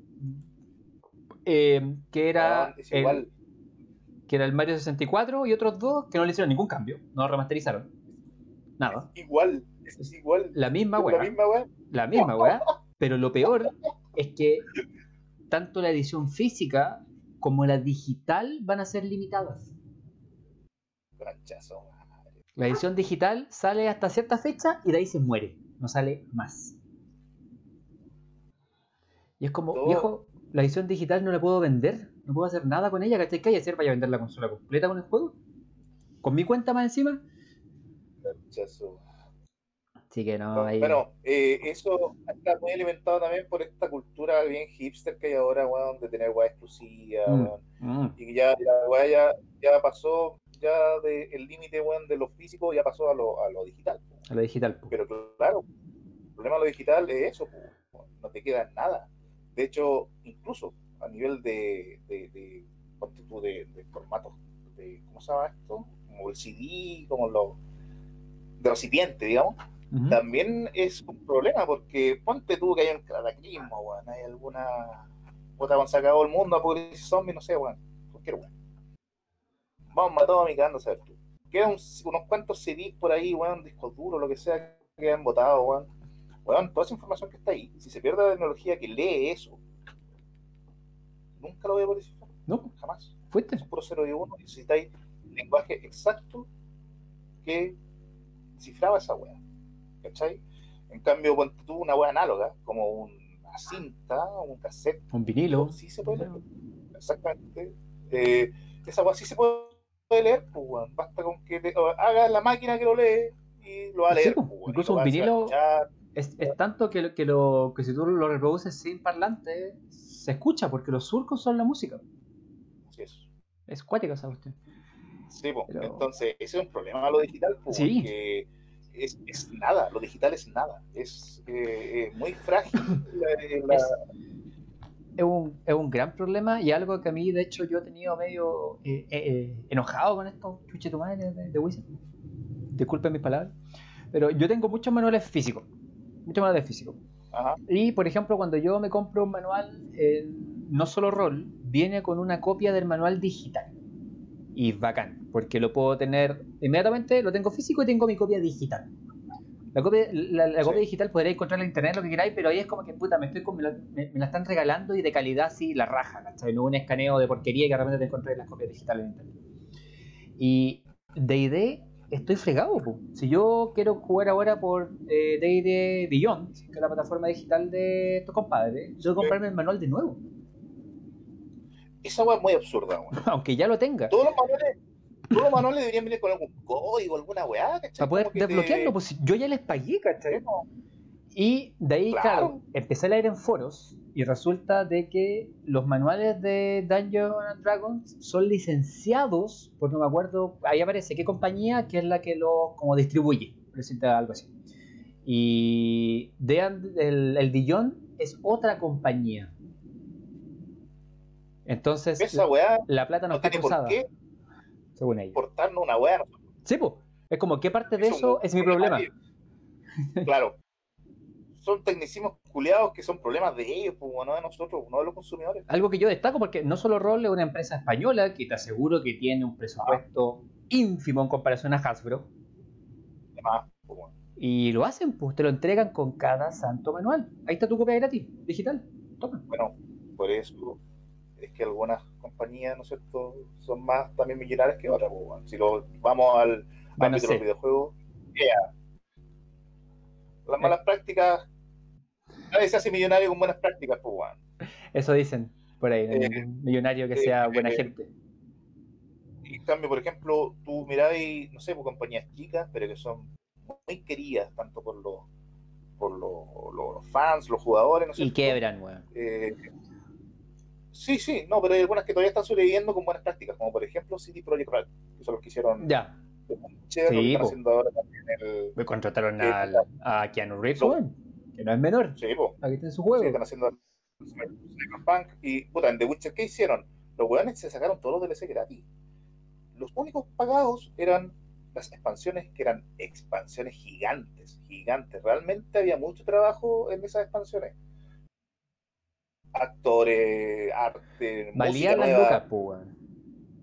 Eh, que era. el, que era el Mario 64 y otros dos que no le hicieron ningún cambio. No lo remasterizaron. Nada. igual, es igual. La misma weá. La misma weá. La misma weá. Pero lo peor es que tanto la edición física como la digital van a ser limitadas. La edición digital sale hasta cierta fecha y de ahí se muere. No sale más. Y es como, viejo, la edición digital no la puedo vender. No puedo hacer nada con ella. ¿Cachai? ¿Qué hay que hacer para vender la consola completa con el juego? ¿Con mi cuenta más encima? Canchazo. Así que no. Bueno, eh, eso está muy alimentado también por esta cultura bien hipster que hay ahora, weón, de tener weá exclusiva, mm, mm. Y ya la weá ya, ya, pasó, ya de, el límite, weón, de lo físico ya pasó a lo, a lo digital. A lo digital. Pero claro, el problema de lo digital es eso, no te queda nada. De hecho, incluso a nivel de, de, de, de, de formatos, de, ¿cómo se llama esto? Como el CD, como lo de recipiente, digamos también es un problema porque ponte tú que hay un cataclismo, weón, hay alguna puta se acabó el mundo, apocalipsis zombie, no sé, weón, cualquier weón. Vamos atómica, anda a saber tú. Quedan unos cuantos CDs por ahí, weón, discos duros, lo que sea, que han votado, weón. Weón, toda esa información que está ahí, si se pierde la tecnología que lee eso, nunca lo voy a poder descifrar. No, jamás. Fuiste. Es puro 0 y 1, necesitáis lenguaje exacto que cifraba esa weá. ¿Cachai? En cambio, ponte tú una buena análoga, como una cinta, un cassette. Un vinilo. Sí se puede leer. Exactamente. Eh, esa weá sí se puede leer, pues, basta con que haga la máquina que lo lee y lo va a leer. Pues, incluso un vinilo es, es, tanto que, que, lo, que si tú lo reproduces sin parlante, se escucha, porque los surcos son la música. Sí, es. Es cuática esa cuestión. Sí, pues, entonces ese es un problema lo digital, pues, sí. Porque es, nada, lo digital es nada, es eh, eh, muy frágil. Es, un, es, un, gran problema y algo que a mí, de hecho, yo he tenido medio eh, enojado con estos chuchetumanes de, de Wizard. Disculpen mis palabras, pero yo tengo muchos manuales físicos, muchos manuales físicos. Y, por ejemplo, cuando yo me compro un manual, no solo rol, viene con una copia del manual digital y bacán, porque lo puedo tener inmediatamente, lo tengo físico y tengo mi copia digital. La copia, la, copia digital podría encontrar en internet lo que queráis, pero ahí es como que puta, me, estoy me, la, están regalando y de calidad así la raja, ¿cachai? No un escaneo de porquería que realmente te encontré las copias digitales en internet. Y D&D estoy fregado, si yo quiero jugar ahora por D&D eh, Beyond, que es la plataforma digital de estos compadres, yo que comprarme el manual de nuevo. Esa weá es muy absurda, Aunque ya lo tenga. Todos los manuales, todos los manuales deberían venir con algún código, alguna weá, ¿cachai? Para poder desbloquearlo, pues yo ya les pagué, ¿cachai? Y de ahí, claro. empecé a leer en foros y resulta de que los manuales de Dungeons and Dragons son licenciados por no me acuerdo, ahí aparece qué compañía que es la que lo como distribuye, presenta algo así. Y de, el, el Dijon es otra compañía. Entonces, Esa weá la plata no, está cruzada. Qué según ella. Portarnos una weá. Sí, pues. Es como, ¿qué parte de eso es mi problema? Claro. Son tecnicismos culiados que son problemas de ellos, pues, no de nosotros, no de los consumidores. Algo que yo destaco porque no solo Roll es una empresa española que te aseguro que tiene un presupuesto ínfimo en comparación a Hasbro. Además, pues, Y lo hacen, pues te lo entregan con cada santo manual. Ahí está tu copia gratis, digital. Toma. Bueno, por eso es que algunas compañías, ¿no es cierto?, son más también millonarias que otras. Pues, si lo vamos al ámbito de los videojuegos, las malas prácticas, nadie se hace millonario con buenas prácticas, pues, Eso dicen por ahí, eh, millonario que eh, sea buena eh, gente. En cambio, por ejemplo, tú miráis, no sé, por compañías chicas, pero que son muy queridas, tanto por los por los, fans, los jugadores, no sé. Y quebran, weón. Sí, sí, no, pero hay algunas que todavía están sobreviviendo con buenas prácticas, como por ejemplo City Project Red, que son los que hicieron. Ya. sí, están haciendo ahora también el. Me contrataron a, a Keanu Reeves, que no es menor. Sí, po. Aquí está su juego. Sí, están haciendo Cyberpunk. Y, puta, en The Witcher, ¿qué hicieron? Los weones se sacaron todos los DLC gratis. Los únicos pagados eran las expansiones, que eran expansiones gigantes, gigantes. Realmente había mucho trabajo en esas expansiones actores, arte, Valía música nueva.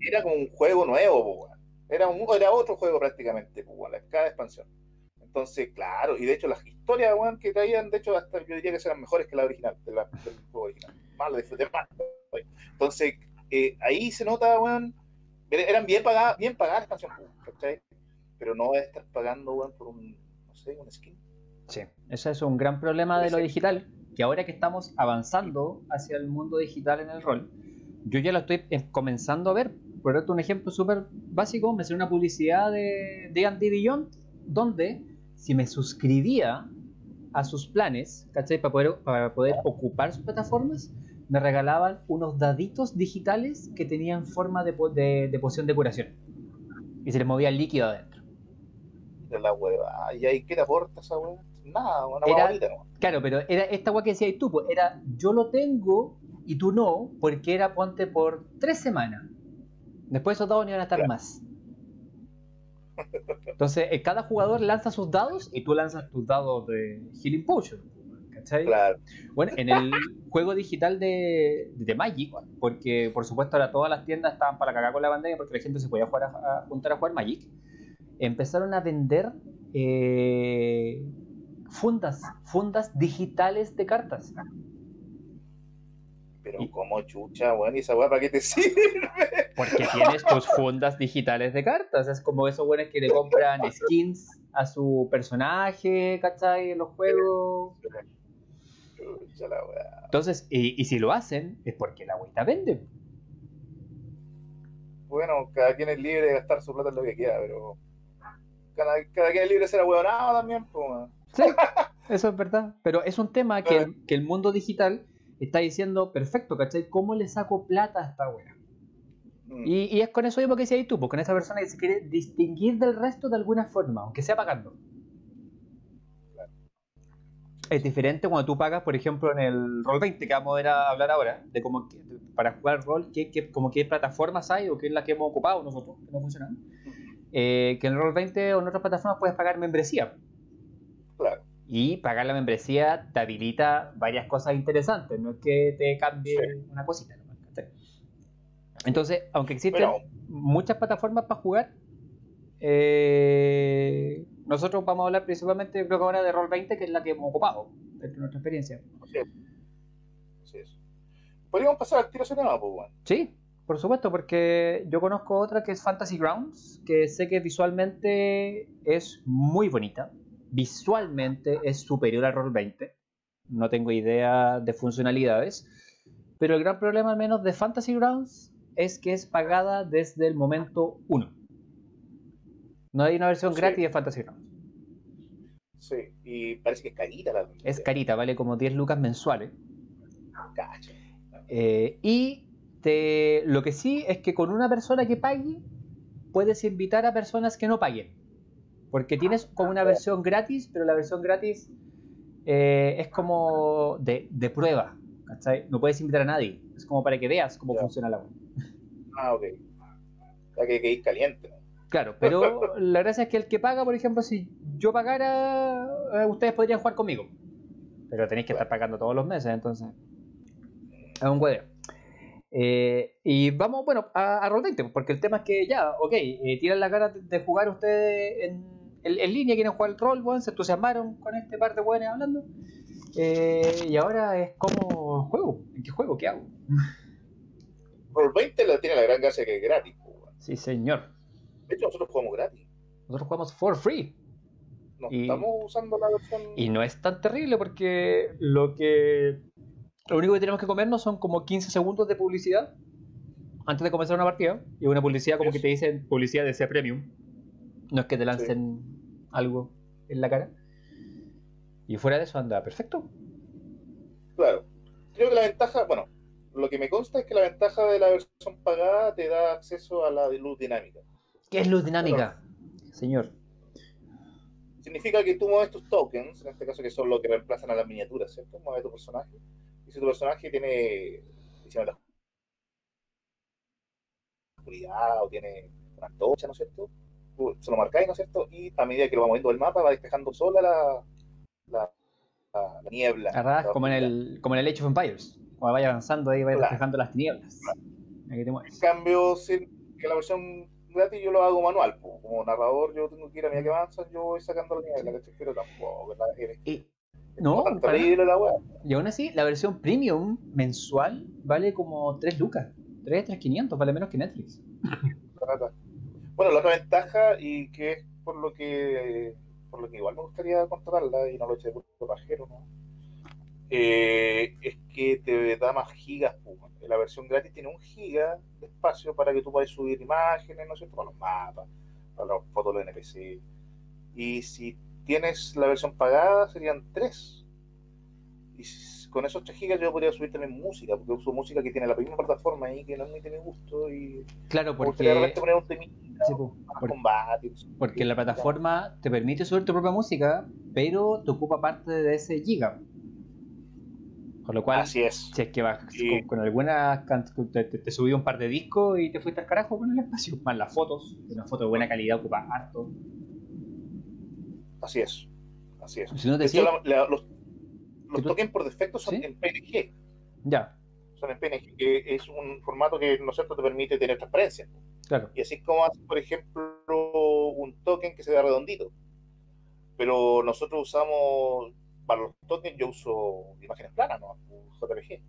Era como un juego nuevo, Era, un, era otro juego prácticamente, pues, cada expansión. Entonces, claro, y de hecho las historias que traían, de hecho, hasta yo diría que eran mejores que la original, del juego original. Más lo disfruté más. Entonces, eh, ahí se nota, weón, eran bien pagadas, bien pagadas expansiones, ¿cachai? Pero no estar pagando, weón, por un, no sé, un skin. Sí, ese es un gran problema de lo digital, que ahora que estamos avanzando hacia el mundo digital en el rol, yo ya lo estoy eh, comenzando a ver. Por ejemplo, un ejemplo súper básico, me salió una publicidad de D&D Beyond, donde si me suscribía a sus planes, ¿cachai? Para poder, para poder ocupar sus plataformas, me regalaban unos daditos digitales que tenían forma de, de, poción de curación. Y se les movía líquido adentro. De la hueva. ¿Y ahí qué aporta esa hueva? Nada, una era, Claro, pero era esta hueá que decías tú, pues, era yo lo tengo y tú no, porque era ponte por tres semanas. Después esos dados no iban a estar más. Entonces, eh, cada jugador lanza sus dados y tú lanzas tus dados de Healing Potion. ¿Cachai? Claro. Bueno, en el juego digital de, de, Magic, porque por supuesto ahora todas las tiendas estaban para cagar con la bandera porque la gente se podía jugar a, juntar a jugar Magic, empezaron a vender eh, fundas, fundas digitales de cartas. Pero como chucha, weón, ¿y esa weá para qué te sirve? Porque tienes tus fundas digitales de cartas. Es como esos weones que le compran skins a su personaje, ¿cachai? En los juegos. Entonces, y, si lo hacen, es porque la agüita vende. Bueno, cada quien es libre de gastar su plata en lo que quiera, pero cada, quien es libre de ser ahueonado también. Pues, sí, eso es verdad. Pero es un tema que, que el mundo digital está diciendo, perfecto, ¿cachai? ¿Cómo le saco plata a esta wea? Mm. Y, es con eso mismo que decías tú, pues con esa persona que se quiere distinguir del resto de alguna forma, aunque sea pagando. Es diferente cuando tú pagas, por ejemplo, en el Roll 20, que vamos a, hablar ahora, de cómo para jugar rol, qué, como qué plataformas hay o qué es la que hemos ocupado nosotros, que no funcionan. Eh, que en el Roll 20 o en otras plataformas puedes pagar membresía. Claro. Y pagar la membresía te habilita varias cosas interesantes, no es que te cambie una cosita. Entonces, aunque existen muchas plataformas para jugar, eh, nosotros vamos a hablar principalmente, creo que ahora de Roll20, que es la que hemos ocupado, de nuestra experiencia. Sí. Podríamos pasar al tiro cinema, pues, Sí, por supuesto, porque yo conozco otra que es Fantasy Grounds, que sé que visualmente es muy bonita visualmente es superior al Roll 20. No tengo idea de funcionalidades. Pero el gran problema, al menos de Fantasy Grounds, es que es pagada desde el momento 1. No hay una versión gratis de Fantasy Grounds. Sí, y parece que es carita la Es carita, vale como 10 lucas mensuales. Eh, y te, lo que sí es que con una persona que pague, puedes invitar a personas que no paguen. Porque tienes como una versión gratis, pero la versión gratis eh, es como de, prueba. ¿cachai? No puedes invitar a nadie. Es como para que veas cómo funciona la web. Ah, ok. La que quedéis caliente. Claro, pero la gracia es que el que paga, por ejemplo, si yo pagara, eh, ustedes podrían jugar conmigo. Pero tenéis que estar pagando todos los meses, entonces. Es un huevo. Eh, y vamos, bueno, a, a porque el tema es que ya, ok, tiran la cara de jugar ustedes en en, línea quieren jugar el rol, se entusiasmaron con este par de buenos hablando. Eh, y ahora es como juego. ¿En qué juego? ¿Qué hago? Roll 20 la tiene la gran gracia que es gratis. Sí, señor. De hecho, nosotros jugamos gratis. Nosotros jugamos for free. No estamos usando la versión. Y no es tan terrible porque lo que. Lo único que tenemos que comernos son como 15 segundos de publicidad antes de comenzar una partida. Y una publicidad como que te dicen publicidad de ese premium. No es que te lancen algo en la cara. Y fuera de eso anda perfecto. Claro. Creo que la ventaja, bueno, lo que me consta es que la ventaja de la versión pagada te da acceso a la luz dinámica. ¿Qué es luz dinámica, señor? Significa que tú mueves tus tokens, en este caso que son los que reemplazan a las miniaturas, ¿cierto? Mueves tu personaje. Y si tu personaje tiene la oscuridad o tiene una antorcha, ¿no es cierto? Se lo marcáis, ¿no es cierto? Y a medida que lo va moviendo el mapa, va despejando sola la, la, la, niebla. ¿Verdad? Como, en el, como en el Age of Empires. Cuando vaya avanzando ahí, va despejando las tinieblas. En cambio, que la versión gratis yo lo hago manual. Como narrador, yo tengo que ir a medida que avanza, yo voy sacando la niebla, Pero tampoco, Y... No, la y aún así, la versión premium mensual vale como 3 lucas. 3, 3, 500, vale menos que Netflix. Bueno, la otra ventaja, y que es por lo que por lo que igual me gustaría controlarla y no lo eché de puto pajero, ¿no? Eh, es que te da más gigas. Pues, la versión gratis tiene un giga de espacio para que tú puedas subir imágenes, ¿no es cierto? Para los mapas, para las fotos de NPC. Y si tienes la versión pagada, serían tres. Y con esos 3 gigas yo podría subir también música, porque uso música que tiene la misma plataforma ahí, que no es muy de mi gusto. Y claro, porque. Poner un temita, sí, por, combate, porque la plataforma te permite subir tu propia música, pero te ocupa parte de ese giga. Con lo cual, Así es. si es que vas con, algunas te, te, subí un par de discos y te fuiste al carajo con el espacio, más las fotos, una foto de buena calidad ocupa harto. Así es. Así es. Si no te los, los tokens por defecto son en PNG. Ya. Son en PNG, que es un formato que no te permite tener transparencia. Claro. Y así como hace, por ejemplo, un token que se vea redondito. Pero nosotros usamos, para los tokens yo uso imágenes planas, ¿no? JPG,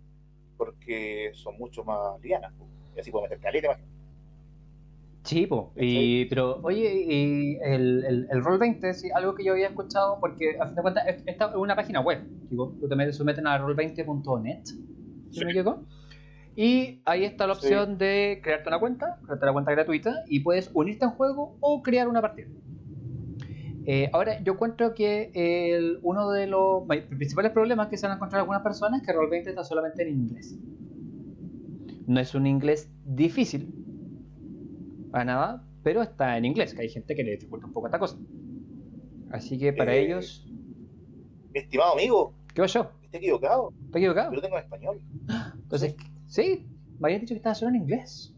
porque son mucho más lianas. Y así puedo meter caleta imágenes. Sí, y, pero oye, y el, el, el Roll 20, sí, algo que yo había escuchado, porque a fin de cuentas, esta es una página web, digo, tú te someten a roll20.net, si me equivoco, y ahí está la opción de crearte una cuenta, crearte una cuenta gratuita, y puedes unirte a un juego o crear una partida. Eh, ahora, yo encuentro que el, uno de los principales problemas que se van a encontrar algunas personas es que Roll20 está solamente en inglés. No es un inglés difícil, para nada, pero está en inglés, que hay gente que le dificulta un poco esta cosa. Así que para eh, ellos. estimado amigo. ¿Qué pasó? Está equivocado. ¿Está equivocado? Yo lo tengo en español. Entonces, sí, me habían dicho que estaba solo en inglés.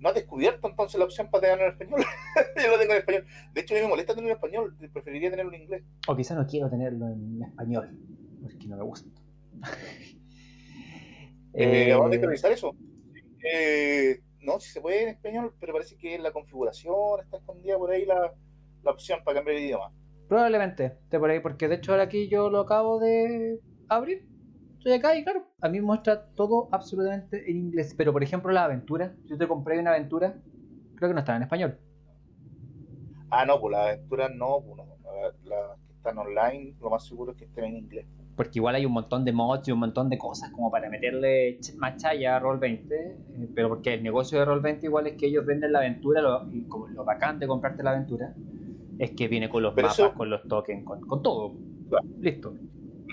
No has descubierto entonces la opción para tenerlo en español. yo lo tengo en español. De hecho, a mí me molesta tenerlo en español. Preferiría tenerlo en inglés. O quizá no quiero tenerlo en español. Porque no me gusta. eh, vamos a revisar eso. Eh, no, si se puede en español, pero parece que en la configuración está escondida por ahí la, opción para cambiar el idioma. Probablemente esté por ahí, porque de hecho ahora aquí yo lo acabo de abrir. Estoy acá y claro, a mí muestra todo absolutamente en inglés. Pero por ejemplo la aventura, yo te compré una aventura, creo que no está en español. Ah, no, pues la aventura no, pues las que están online, lo más seguro es que estén en inglés porque igual hay un montón de mods y un montón de cosas como para meterle más chaya a Roll20, eh, pero porque el negocio de Roll20 igual es que ellos venden la aventura, lo, y como lo bacán de comprarte la aventura, es que viene con los mapas, con los tokens, con, todo. Listo.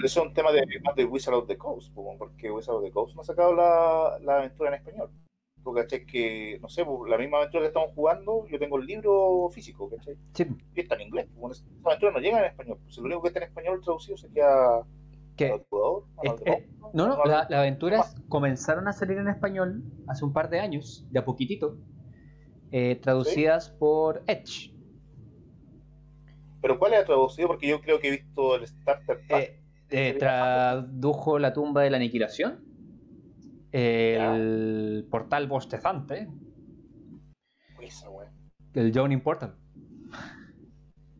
eso es un tema de, de Wizard of the Coast, porque Wizard of the Coast no ha sacado la, la aventura en español. Porque es que, no sé, la misma aventura que estamos jugando, yo tengo el libro físico, ¿cachai? Sí. Y está en inglés. Esa aventura no llega en español. Si lo único que está en español traducido sería que eh, no, no, las aventuras comenzaron a salir en español hace un par de años, de a poquitito, eh, traducidas por Edge. ¿Pero cuál era traducido? Porque yo creo que he visto el Starter Pack. Eh, tradujo La tumba de la aniquilación, el portal bostezante, el Johnny Portal.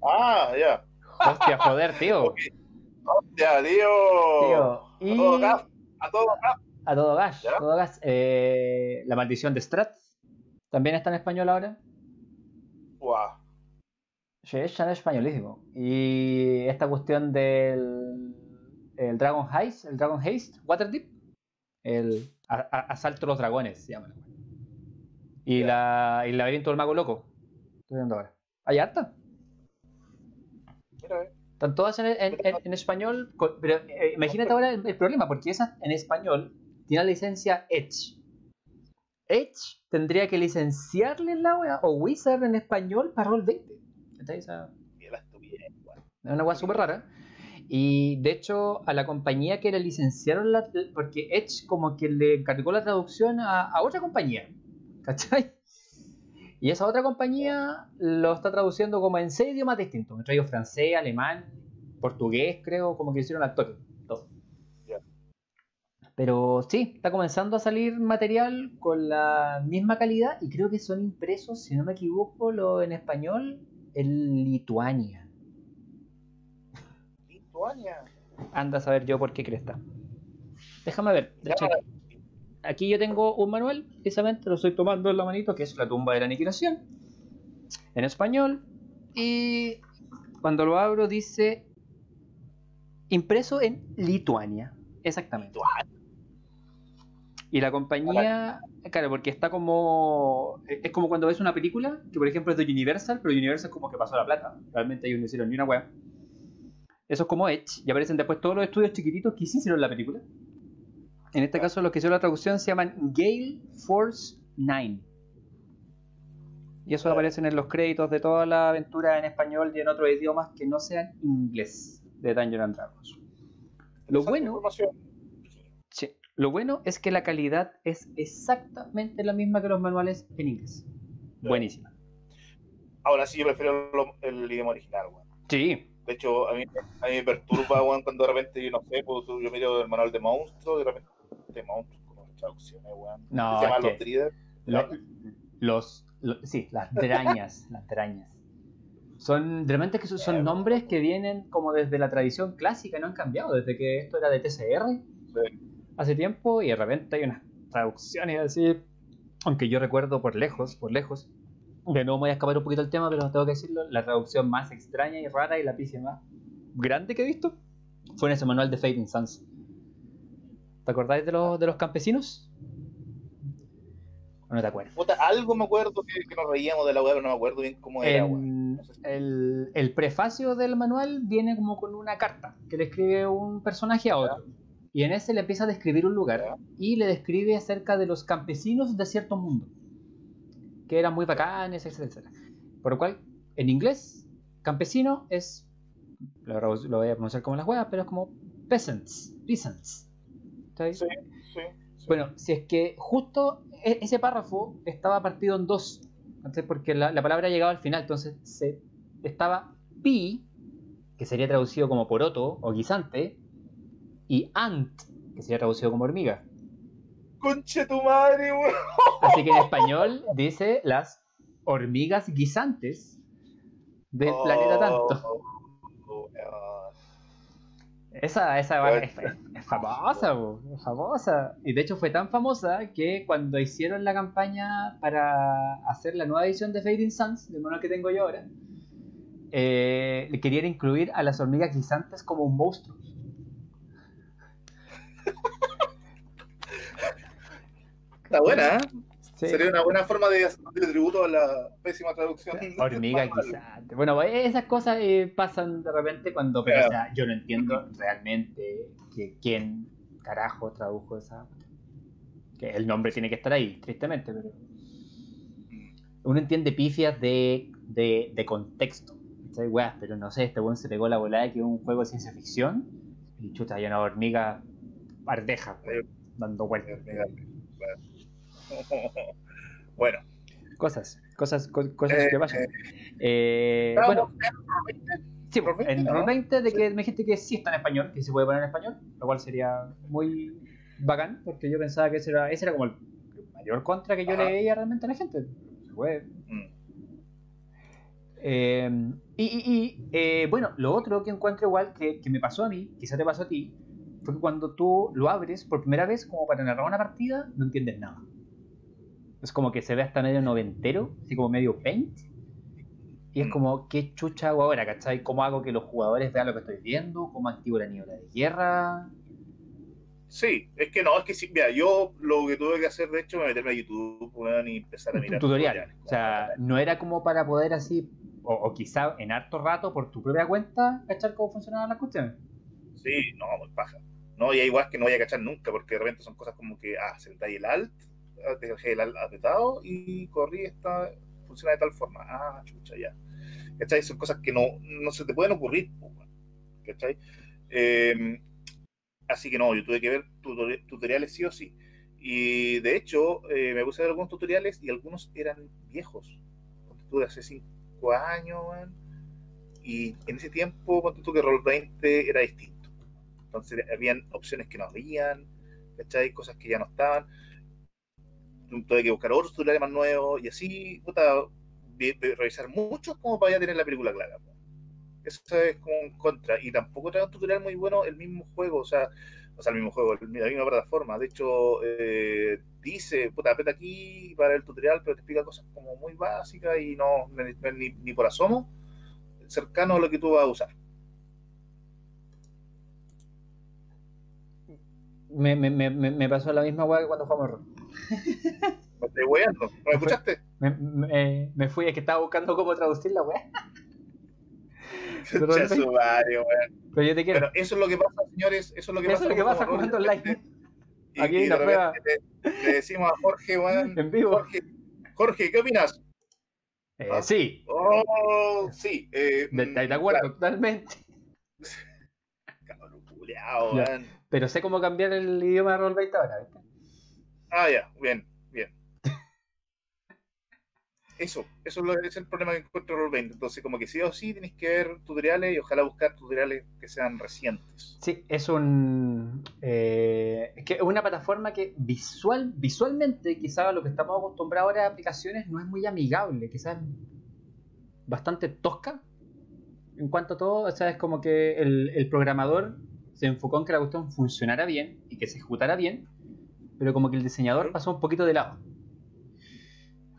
Ah, ya. Hostia, joder, tío. Hostia, tío. A todo gas. A todo gas. A todo gas. Todo gas. Eh, la maldición de Strat. También está en español ahora. Wow. Sí, está en españolísimo. Y esta cuestión del el Dragon Heist, el Dragon Haste, Waterdeep, el asalto a los dragones, se llama. Y, la, y el laberinto del mago loco. Estoy viendo ahora. ¿Hay harta? Están todas en, español, pero eh, imagínate ahora el, problema, porque esa en español tiene la licencia Edge. Edge tendría que licenciarle la wea, o Wizard en español para Roll 20. Es una wea súper rara. Y de hecho, a la compañía que le licenciaron la. Porque Edge, como que le encargó la traducción a, a otra compañía. ¿Cachai? Y esa otra compañía lo está traduciendo como en seis idiomas distintos. Me traigo francés, alemán, portugués, creo, como que hicieron toque. Todo. Pero sí, está comenzando a salir material con la misma calidad y creo que son impresos, si no me equivoco, lo en español, en Lituania. Lituania. Anda a saber yo por qué cresta. Déjame ver. De hecho, aquí yo tengo un manual, precisamente lo estoy tomando en la manito, que es La tumba de la aniquilación, en español. Y cuando lo abro dice impreso en Lituania, exactamente. Y la compañía, claro, porque está como. Es como cuando ves una película, que por ejemplo es de Universal, pero Universal es como que pasó la plata. Realmente ellos no hicieron ni una web. Eso es como Edge, y aparecen después todos los estudios chiquititos que hicieron la película. En este caso, los que hicieron la traducción se llaman Gale Force 9. Y eso aparece en los créditos de toda la aventura en español y en otros idiomas que no sean inglés de Dungeons and Dragons. Lo bueno, sí, lo bueno es que la calidad es exactamente la misma que los manuales en inglés. Buenísima. Ahora sí, yo prefiero el idioma original, Sí. De hecho, a mí, a mí me perturba, cuando de repente, yo no sé, pues, yo miro el manual de monstruos, de repente de monstruos traducciones, weón. No, se llaman los Los, sí, las drañas, las drañas. Son, realmente que son nombres que vienen como desde la tradición clásica, no han cambiado, desde que esto era de TCR hace tiempo y de repente hay unas traducciones así, aunque yo recuerdo por lejos, por lejos, de nuevo me voy a escapar un poquito del tema, pero tengo que decirlo, la traducción más extraña y rara y la pieza más grande que he visto fue en ese manual de Fading Suns. ¿Te acordáis de los, de los campesinos? no te acuerdas? algo me acuerdo que, nos reíamos de la web, pero no me acuerdo bien cómo era. el, el, prefacio del manual viene como con una carta que le escribe un personaje a otro. Y en ese le empieza a describir un lugar y le describe acerca de los campesinos de cierto mundo, que eran muy bacanes, etcétera, Por lo cual, en inglés, campesino es, lo, voy a pronunciar como las huevas, pero es como peasants, peasants. Sí, sí, Bueno, si es que justo e, ese párrafo estaba partido en dos, porque la, palabra llegaba al final, entonces se, estaba pi, que sería traducido como poroto o guisante, y ant, que sería traducido como hormiga. Conche tu madre, weón. Así que en español dice las hormigas guisantes del planeta tanto. Oh, esa, esa es, famosa, es famosa. Y de hecho fue tan famosa que cuando hicieron la campaña para hacer la nueva edición de Fading Suns, del mono que tengo yo ahora, eh, le querían incluir a las hormigas guisantes como un monstruo. Está buena, ¿eh? Sería una buena forma de hacerle tributo a la pésima traducción. Hormiga guisante. Bueno, esas cosas eh, pasan de repente cuando. Pero, o sea, yo no entiendo realmente que quién carajo tradujo esa. Que el nombre tiene que estar ahí, tristemente, pero. Uno entiende pifias de, de, de contexto. pero no sé, este buen se pegó la volada que es un juego de ciencia ficción. Y chuta, hay una hormiga ardeja dando vueltas. bueno. Cosas, cosas, cosas que pasan. Eh, bueno, sí, en Roll 20 de que me dijiste que sí está en español, que se puede poner en español, lo cual sería muy bacán, porque yo pensaba que ese era, ese era como el mayor contra que yo le veía realmente a la gente. Mm. Eh, y, y, eh, bueno, lo otro que encuentro igual que, que me pasó a mí, quizá te pasó a ti, fue que cuando tú lo abres por primera vez como para narrar una partida, no entiendes nada. Es como que se ve hasta medio noventero, así como medio paint. Y es mm. como, ¿qué chucha hago ahora? ¿Cachai? ¿Cómo hago que los jugadores vean lo que estoy viendo? ¿Cómo activo la niebla de guerra? Sí, es que no, es que sí, mira, yo lo que tuve que hacer de hecho fue meterme a YouTube y empezar a mirar tutoriales. O sea, no era como para poder así, o, quizá en harto rato por tu propia cuenta, cachar cómo funcionaban las cuestiones. Sí, no, muy paja. No, y igual que no voy a cachar nunca, porque de repente son cosas como que, ah, sentáis el alt, dejé el alt apretado y corrí esta, funciona de tal forma. Ah, chucha, ya. ¿Cachai? Son cosas que no, no se te pueden ocurrir, ¿cachai? Em, así que no, yo tuve que ver tutoriales sí o sí. Y de hecho, eh, me puse a ver algunos tutoriales y algunos eran viejos. Tuve hace 5 años, y en ese tiempo, cuando tú que Roll20 era distinto. Entonces, habían opciones que no habían, ¿cachai? Cosas que ya no estaban tuve que buscar otros tutoriales más nuevos y así, puta, revisar muchos como para ya tener la película clara. Eso es como un contra. Y tampoco trae un tutorial muy bueno el mismo juego. O sea, o sea, el mismo juego, la misma plataforma. De hecho, eh, dice, puta, apeta aquí para el tutorial, pero te explica cosas como muy básicas y no ni, ni por asomo cercano a lo que tú vas a usar. Me, me, me, me pasó la misma weá que cuando jugamos rol. ¿Me estoy weando? ¿No me escuchaste? Me, me, fui, es que estaba buscando cómo traducir la weá. Pero, Pero yo te quiero. Pero eso es lo que pasa, señores. Eso es lo que eso pasa. Es lo que pasa jugando online. Y, Aquí y de prueba. Le, le, decimos a Jorge, weón. En vivo. Jorge, Jorge, ¿qué opinas? Eh, ¿Ah? Sí. Oh, sí. Eh, de, de, de acuerdo, claro. totalmente. Cabrón, culeado, weón. Pero sé cómo cambiar el idioma de Roll 20 ahora, ¿viste? Ah, ya, bien, bien. Eso, eso es el problema que encuentro Roll 20. Entonces, como que sí o sí tienes que ver tutoriales y ojalá buscar tutoriales que sean recientes. Sí, es un. Eh, es que es una plataforma que visual, visualmente, quizás lo que estamos acostumbrados ahora a aplicaciones no es muy amigable, quizás bastante tosca en cuanto a todo. O sea, es como que el, el programador se enfocó en que la cuestión funcionara bien y que se ejecutara bien, pero como que el diseñador pasó un poquito de lado.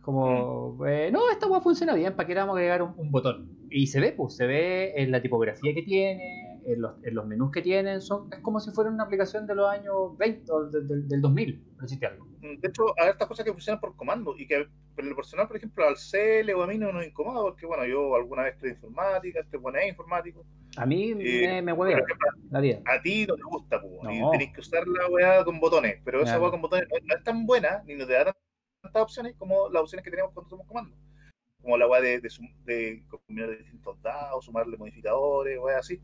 Como, eh, no, esta web funciona bien, ¿para qué le vamos a agregar un, un, botón? Y se ve, pues, se ve en la tipografía que tiene, en los, en los menús que tienen, son, es como si fuera una aplicación de los años 20 o de, de, del 2000, por decirte algo. Mm, De hecho, hay estas cosas que funcionan por comando y que en el personal, por ejemplo, al CL o a mí no nos incomoda porque, bueno, yo alguna vez estoy informática, estoy buena informático. A mí eh, me, me hueve la vida. A ti no te gusta, pues, no. y tenés que usar la weá con botones, pero esa weá con botones no, no, es tan buena ni nos da tantas opciones como las opciones que tenemos cuando somos comando. Como la weá de, de, de, combinar distintos dados, sumarle modificadores, weá así.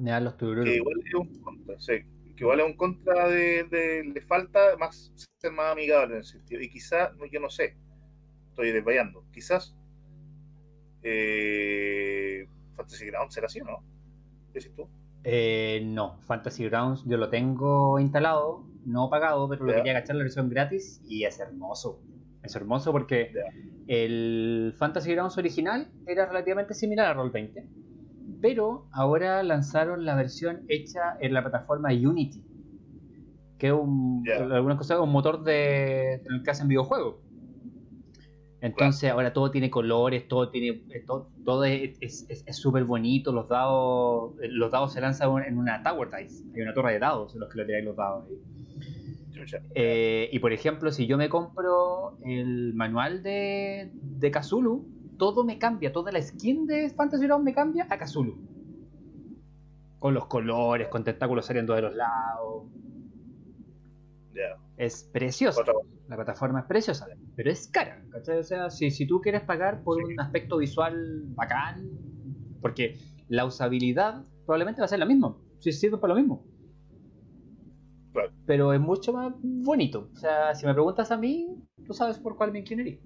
Ya los tururos. Que igual es un contra, sí. Que igual es un contra de, de, le falta más ser más amigable en ese sentido. Y quizás, yo no sé, estoy desvayando, quizás eh, Fantasy Grounds será así o no? ¿Qué dices tú? Eh, no, Fantasy Grounds yo lo tengo instalado, no pagado, pero lo quería agachar la versión gratis y es hermoso. Es hermoso porque yeah. el Fantasy Grounds original era relativamente similar a Roll20, pero ahora lanzaron la versión hecha en la plataforma Unity, que es un, yeah. un motor de, en el que hacen videojuegos. Entonces ahora todo tiene colores, todo tiene todo, todo es súper bonito, los dados los dados se lanzan en una tower dice, hay una torre de dados en los que le tiráis los dados ahí. Eh, y por ejemplo, si yo me compro el manual de, de Kazulu, todo me cambia, toda la skin de Fantasy Ground me cambia a Kazulu. Con los colores, con tentáculos saliendo de los lados. Yeah. Es preciosa. La plataforma es preciosa, pero es cara. ¿cachai? O sea, si, si tú quieres pagar por sí. un aspecto visual bacán, porque la usabilidad probablemente va a ser la misma. Si sirve para lo mismo. Claro. Pero es mucho más bonito. O sea, si me preguntas a mí, tú sabes por cuál me inclinaría.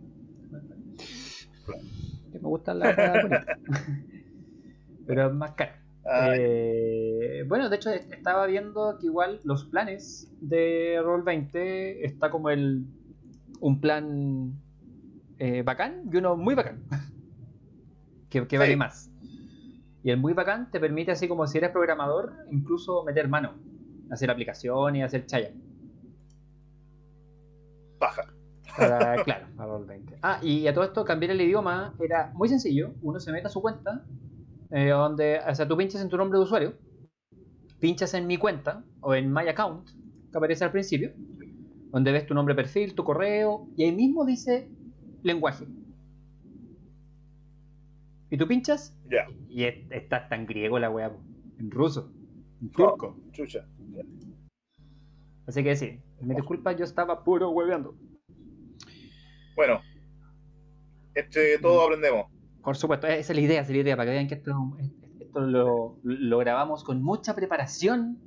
Me gustan las bonitas. pero es más caro. Eh, bueno, de hecho estaba viendo que igual los planes de Roll20 está como el un plan eh, bacán y uno muy bacán que, que sí. vale más y el muy bacán te permite así como si eres programador incluso meter mano hacer aplicaciones hacer chaya baja para, claro, a Roll20 ah y a todo esto cambiar el idioma era muy sencillo uno se mete a su cuenta eh, donde, o sea, tú pinchas en tu nombre de usuario, pinchas en mi cuenta o en my account, que aparece al principio, donde ves tu nombre perfil, tu correo, y ahí mismo dice lenguaje. Y tú pinchas yeah. y está tan griego la weá, en ruso, en turco. Oh, chucha. Yeah. Así que sí, me disculpa, yo estaba puro hueveando. Bueno, este todo aprendemos. Por supuesto, esa es la idea, esa es la idea, para que vean que esto, esto lo, lo, grabamos con mucha preparación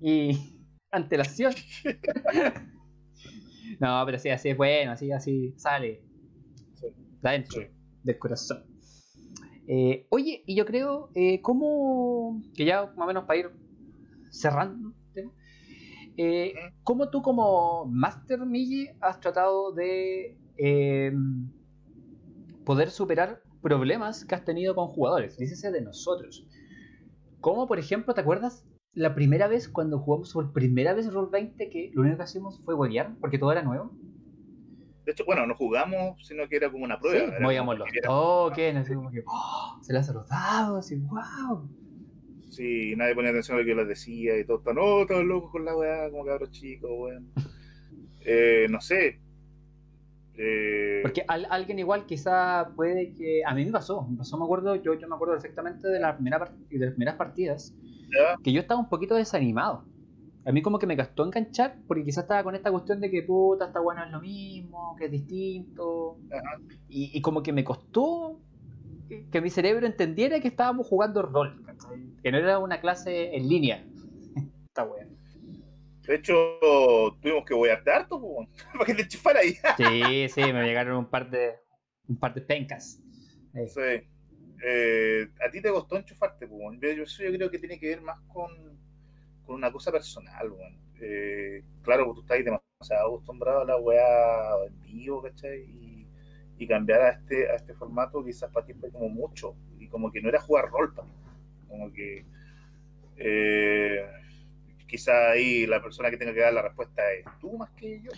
y antelación. no, pero sí, así es bueno, así, así sale. Sí. De adentro, sí. del corazón. Eh, oye, y yo creo, eh, ¿cómo, que ya más o menos para ir cerrando, eh, ¿cómo tú como Master Mille has tratado de eh, poder superar problemas que has tenido con jugadores, dícese de nosotros. Como por ejemplo, ¿te acuerdas la primera vez cuando jugamos por primera vez Roll 20 que lo único que hacíamos fue huevear porque todo era nuevo. De hecho, bueno, no jugamos, sino que era como una prueba. Sí, movíamos los tokens, así como que ¡oh! se lanzan los dados, y wow. Sí, nadie ponía atención a lo que yo les decía y todo, oh, todos locos con la weá, como cabros chicos, weón. eh, no sé. Eh... Porque alguien igual quizá puede que... A mí me pasó, me pasó, me acuerdo, yo, yo me acuerdo perfectamente de, la primera, de las primeras partidas, que yo estaba un poquito desanimado. A mí como que me gastó enganchar, porque quizás estaba con esta cuestión de que puta, está bueno es lo mismo, que es distinto. Y, y, como que me costó que mi cerebro entendiera que estábamos jugando rol, que no era una clase en línea. Está bueno. De hecho, tuvimos que voyarte harto para que te chifara ahí. sí, sí, me llegaron un par de un par de pencas. Sí. Eh, a ti te costó enchufarte, pues, yo, eso yo creo que tiene que ver más con, con una cosa personal, eh, claro, tú estás demasiado acostumbrado a la weá en vivo, ¿cachai? Y y cambiar a este, a este formato quizás para ti fue como mucho y como que no era jugar rol para como que eh, quizá ahí la persona que tenga que dar la respuesta es tú más que yo.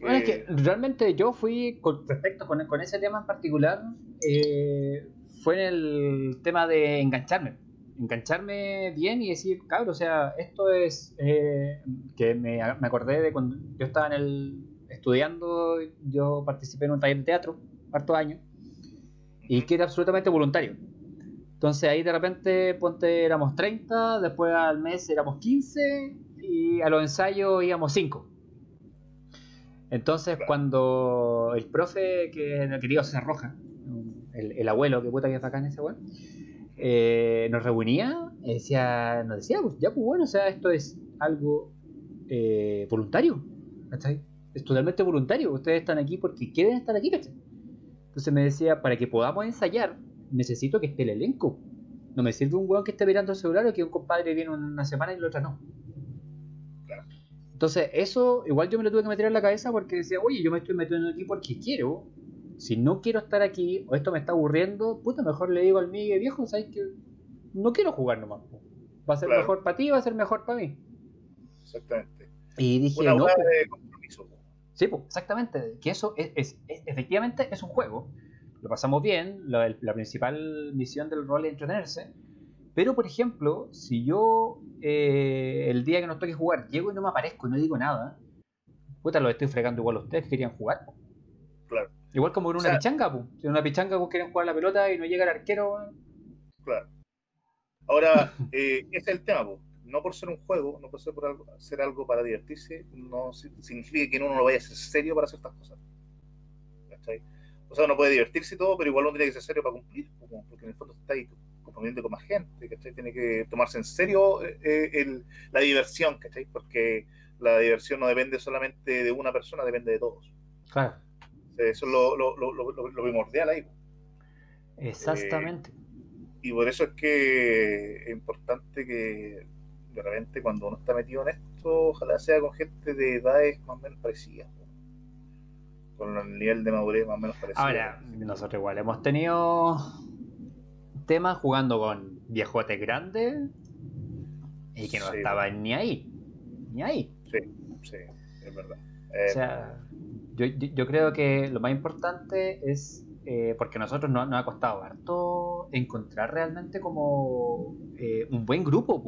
Bueno, es que realmente yo fui, con respecto con, con ese tema en particular, eh, fue en el tema de engancharme. Engancharme bien y decir, cabrón, o sea, esto es eh, que me, me acordé de cuando yo estaba en el, estudiando, yo participé en un taller de teatro, harto años, y que era absolutamente voluntario. Entonces ahí de repente, ponte, éramos 30, después al mes éramos 15 y a los ensayos íbamos 5. Entonces cuando el profe que quería se roja, el, el, abuelo, que puta que es bacán ese weón, eh, nos reunía, decía, nos decía, pues ya pues bueno, o sea, esto es algo eh, voluntario, ¿cachai? es totalmente voluntario. Ustedes están aquí porque quieren estar aquí, ¿cachai? Entonces me decía, para que podamos ensayar, necesito que esté el elenco. No me sirve un weón que esté mirando el celular o que un compadre viene una semana y la otra no. Entonces, eso igual yo me lo tuve que meter en la cabeza porque decía, oye, yo me estoy metiendo aquí porque quiero. Si no quiero estar aquí o esto me está aburriendo, puta, mejor le digo al Miguel viejo, ¿sabes que No quiero jugar nomás. Va a ser mejor para ti, va a ser mejor para mí. Exactamente. Y dije, no. Sí, pues, exactamente. Que eso es, efectivamente es un juego. Lo pasamos bien. La, principal misión del rol es entretenerse. Pero, por ejemplo, si yo eh, el día que nos toque jugar llego y no me aparezco y no digo nada, puta, lo estoy fregando igual a ustedes que querían jugar. Claro. Igual como en una pichanga, pues. Si en una pichanga vos quieren jugar la pelota y no llega el arquero. Claro. Ahora, eh, ese es el tema, pues no por ser un juego, no por ser por algo, hacer algo para divertirse, no significa que uno no lo vaya a ser serio para hacer estas cosas. O sea, uno puede divertirse y todo, pero igual uno tiene que ser serio para cumplir, porque en el fondo está ahí comprometiendo con más gente, Tiene que tomarse en serio eh, eh, la diversión, ¿cachai? Porque la diversión no depende solamente de una persona, depende de todos. Claro. Eso es lo, lo, lo, primordial ahí. Exactamente. Eh, y por eso es que es importante que de repente cuando uno está metido en esto, ojalá sea con gente de edades más o menos parecidas, con el nivel de madurez más o menos parecido. Ahora, nosotros igual hemos tenido temas jugando con viejotes grandes y que no estaban ni ahí, ni ahí. Sí, sí, es verdad. o sea, yo, yo, creo que lo más importante es eh, porque a nosotros nos, ha costado harto encontrar realmente como eh, un buen grupo.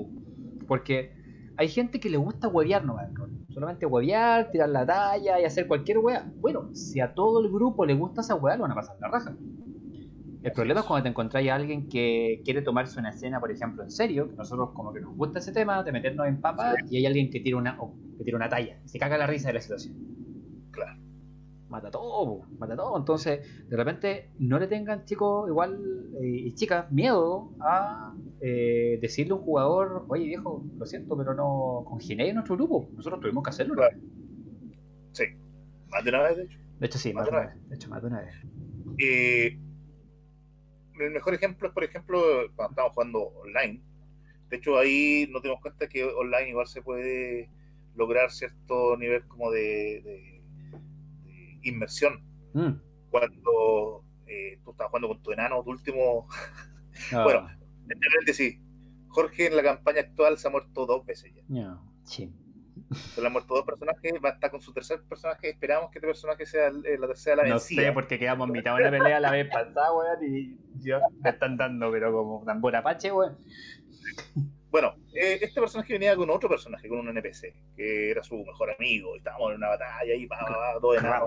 Porque hay gente que le gusta huevear no Solamente huevear, tirar la talla y hacer cualquier hueá. Bueno, si a todo el grupo le gusta esa hueá, lo van a pasar la raja. El problema es cuando te encontráis a alguien que quiere tomarse una escena, por ejemplo, en serio, que nosotros como que nos gusta ese tema, de meternos en papa, y hay alguien que tira una, que tira una talla, se caga la risa de la situación. Claro mata todo, mata todo. Entonces, de repente, no le tengan, chicos, igual, eh, y chicas, miedo a eh, decirle a un jugador, oye viejo, lo siento, pero no congenié en nuestro grupo. Nosotros tuvimos que hacerlo. Sí, más de una vez, de hecho. De hecho, sí, más, de una vez. De hecho, más de una vez. Eh, el mejor ejemplo es, por ejemplo, cuando estamos jugando online. De hecho, ahí nos dimos cuenta que online igual se puede lograr cierto nivel como de inmersión. Mm. Cuando eh, tú estás jugando con tu enano, tu último. Ah. bueno, entre sí, Jorge en la campaña actual se ha muerto dos veces ya. No, sí. Se le han muerto dos personajes, va a estar con su tercer personaje. Esperamos que este personaje sea eh, la tercera la vencida. No sé, porque quedamos en mitad de una pelea la vez pasada, weón, y yo me están dando, pero como tan buena pache, weón. Bueno, eh, este personaje venía con otro personaje, con un NPC, que era su mejor amigo. Estábamos en una batalla y pa, pa, todo enano,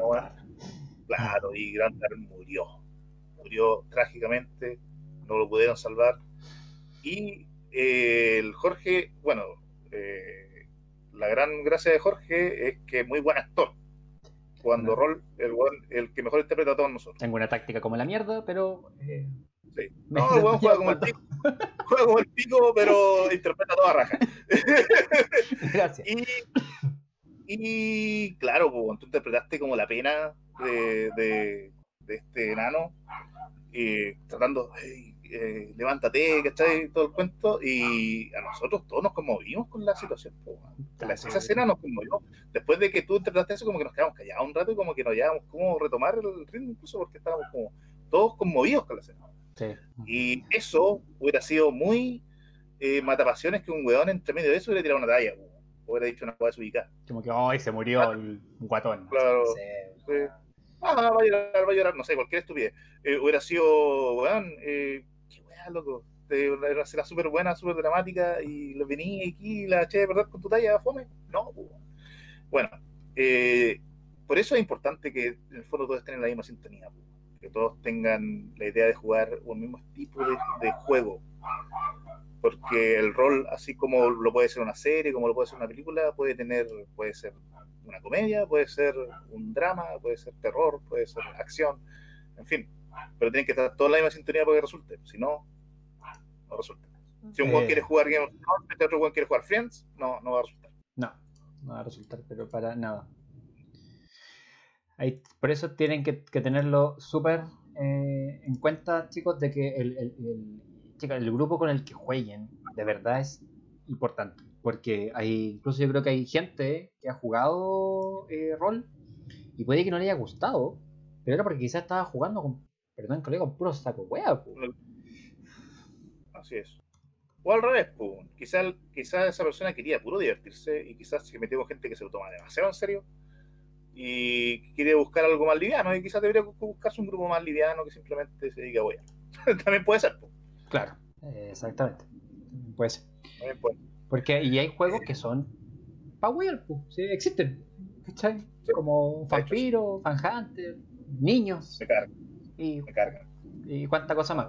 Claro, y Grantar murió. Murió trágicamente, no lo pudieron salvar. Y eh, el Jorge, bueno, eh, la gran gracia de Jorge es que es muy buen actor. Cuando rol, el, el que mejor interpreta a todos nosotros. Tengo una táctica como la mierda, pero. Eh, sí. No, el juega como el pico. juega como el pico, pero interpreta toda raja. Gracias. Y, y claro, pues, tú interpretaste como la pena de, de, de este enano, y tratando, eh, levántate, ¿cachai? Todo el cuento, y a nosotros todos nos conmovimos con la situación. esa escena nos conmovió. Después de que tú interpretaste eso, como que nos quedamos callados un rato y como que nos llevamos como retomar el ritmo, incluso porque estábamos como todos conmovidos con la escena. Y eso hubiera sido muy eh, matapasiones que un weón entre medio de eso hubiera tirado una talla, hubiera dicho una cosa desubicada. Como que, ay, se murió el guatón. Claro. Ah, va a llorar, va a llorar, no sé, cualquier estupidez. Eh, hubiera sido, weón, eh, loco. Era será súper buena, súper dramática y lo venía aquí y la eché de verdad con tu talla fome. No, bueno, eh, por eso es importante que en el fondo todos estén en la misma sintonía, que todos tengan la idea de jugar un mismo tipo de, juego. Porque el rol, así como lo puede ser una serie, como lo puede ser una película, puede tener, puede ser una comedia, puede ser un drama, puede ser terror, puede ser acción, en fin. Pero tienen que estar todos en la misma sintonía para que resulte. Si no, no resulta. Si un eh. quiere jugar Game of Thrones, este otro quiere jugar Friends, no, no va a resultar. No, no va a resultar, pero para nada. Ahí, por eso tienen que, tenerlo súper eh, en cuenta, chicos, de que el, el, el, grupo con el que jueguen de verdad es importante. Porque hay, incluso yo creo que hay gente que ha jugado eh, rol y puede que no le haya gustado, pero era porque quizás estaba jugando con, perdón, colega, con puro saco hueá. Así es. O al revés, quizás quizá esa persona quería puro divertirse y quizás se metió con gente que se lo toma demasiado en serio y quiere buscar algo más liviano y quizás debería buscarse un grupo más liviano que simplemente se diga, bueno, también puede ser. Claro, exactamente. Puede ser. Porque y hay juegos que son power, sí, existen. ¿Cachai? Como Vampiro, Fan Hunter, niños. Me cargan. Y, me cargan. Y cuánta cosa más.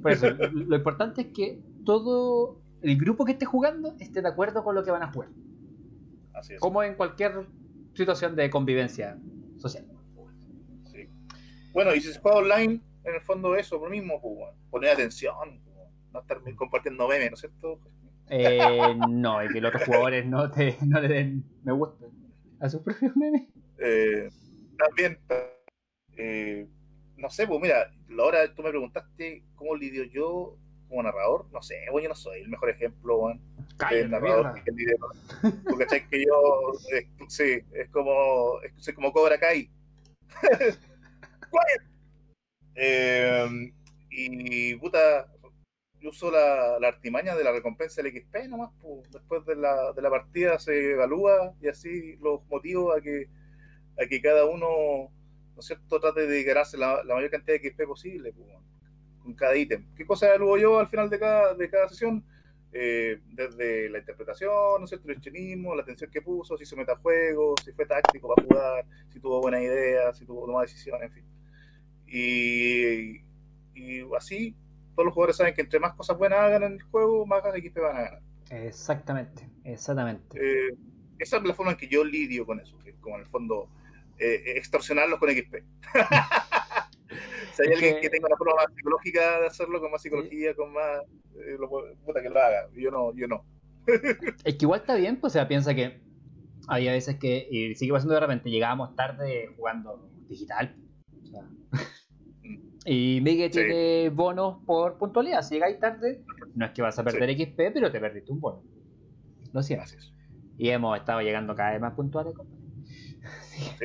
Pues lo importante es que todo el grupo que esté jugando esté de acuerdo con lo que van a jugar. Así es. Como en cualquier situación de convivencia social. Sí. Bueno, y si se juega online, en el fondo eso, lo mismo, pues, poner atención, pues, no estar compartiendo memes, ¿no es cierto? Eh, no, y que los otros jugadores no, te, no le den me gusta a sus propios memes. Eh, también, eh, no sé, pues mira, ahora tú me preguntaste cómo lidio yo como narrador, no sé, bueno, yo no soy el mejor ejemplo, bueno, que lidio, porque que yo, sí, es como, es, como Cobra Kai. eh, y puta, yo uso la, la, artimaña de la recompensa del XP nomás, pues, después de la, de la partida se evalúa y así los motivos a que, a que cada uno ¿no es cierto?, trate de ganarse la, mayor cantidad de XP posible pues, con cada ítem. ¿Qué cosa evalúo yo al final de cada, de cada sesión? Eh, desde la interpretación, ¿no es cierto?, el chinismo, la atención que puso, si se mete a juego, si fue táctico para jugar, si tuvo buena idea, si tuvo tomar decisiones, en fin. Y, y, así, todos los jugadores saben que entre más cosas buenas hagan en el juego, más XP van a ganar. Exactamente, exactamente. Eh, esa es la forma en que yo lidio con eso, que como en el fondo eh, extorsionarlos con XP. si hay alguien que tenga una forma más psicológica de hacerlo, con más psicología, con más. Eh, lo, puta que lo haga. Yo no. Yo no. es que igual está bien, pues o sea, piensa que había veces que, y sigue pasando de repente, llegábamos tarde jugando digital. O sea, y Miguel tiene bonos por puntualidad. Si llegáis tarde, no es que vas a perder XP, pero te perdiste un bono. Lo siento. Y hemos estado llegando cada vez más puntuales,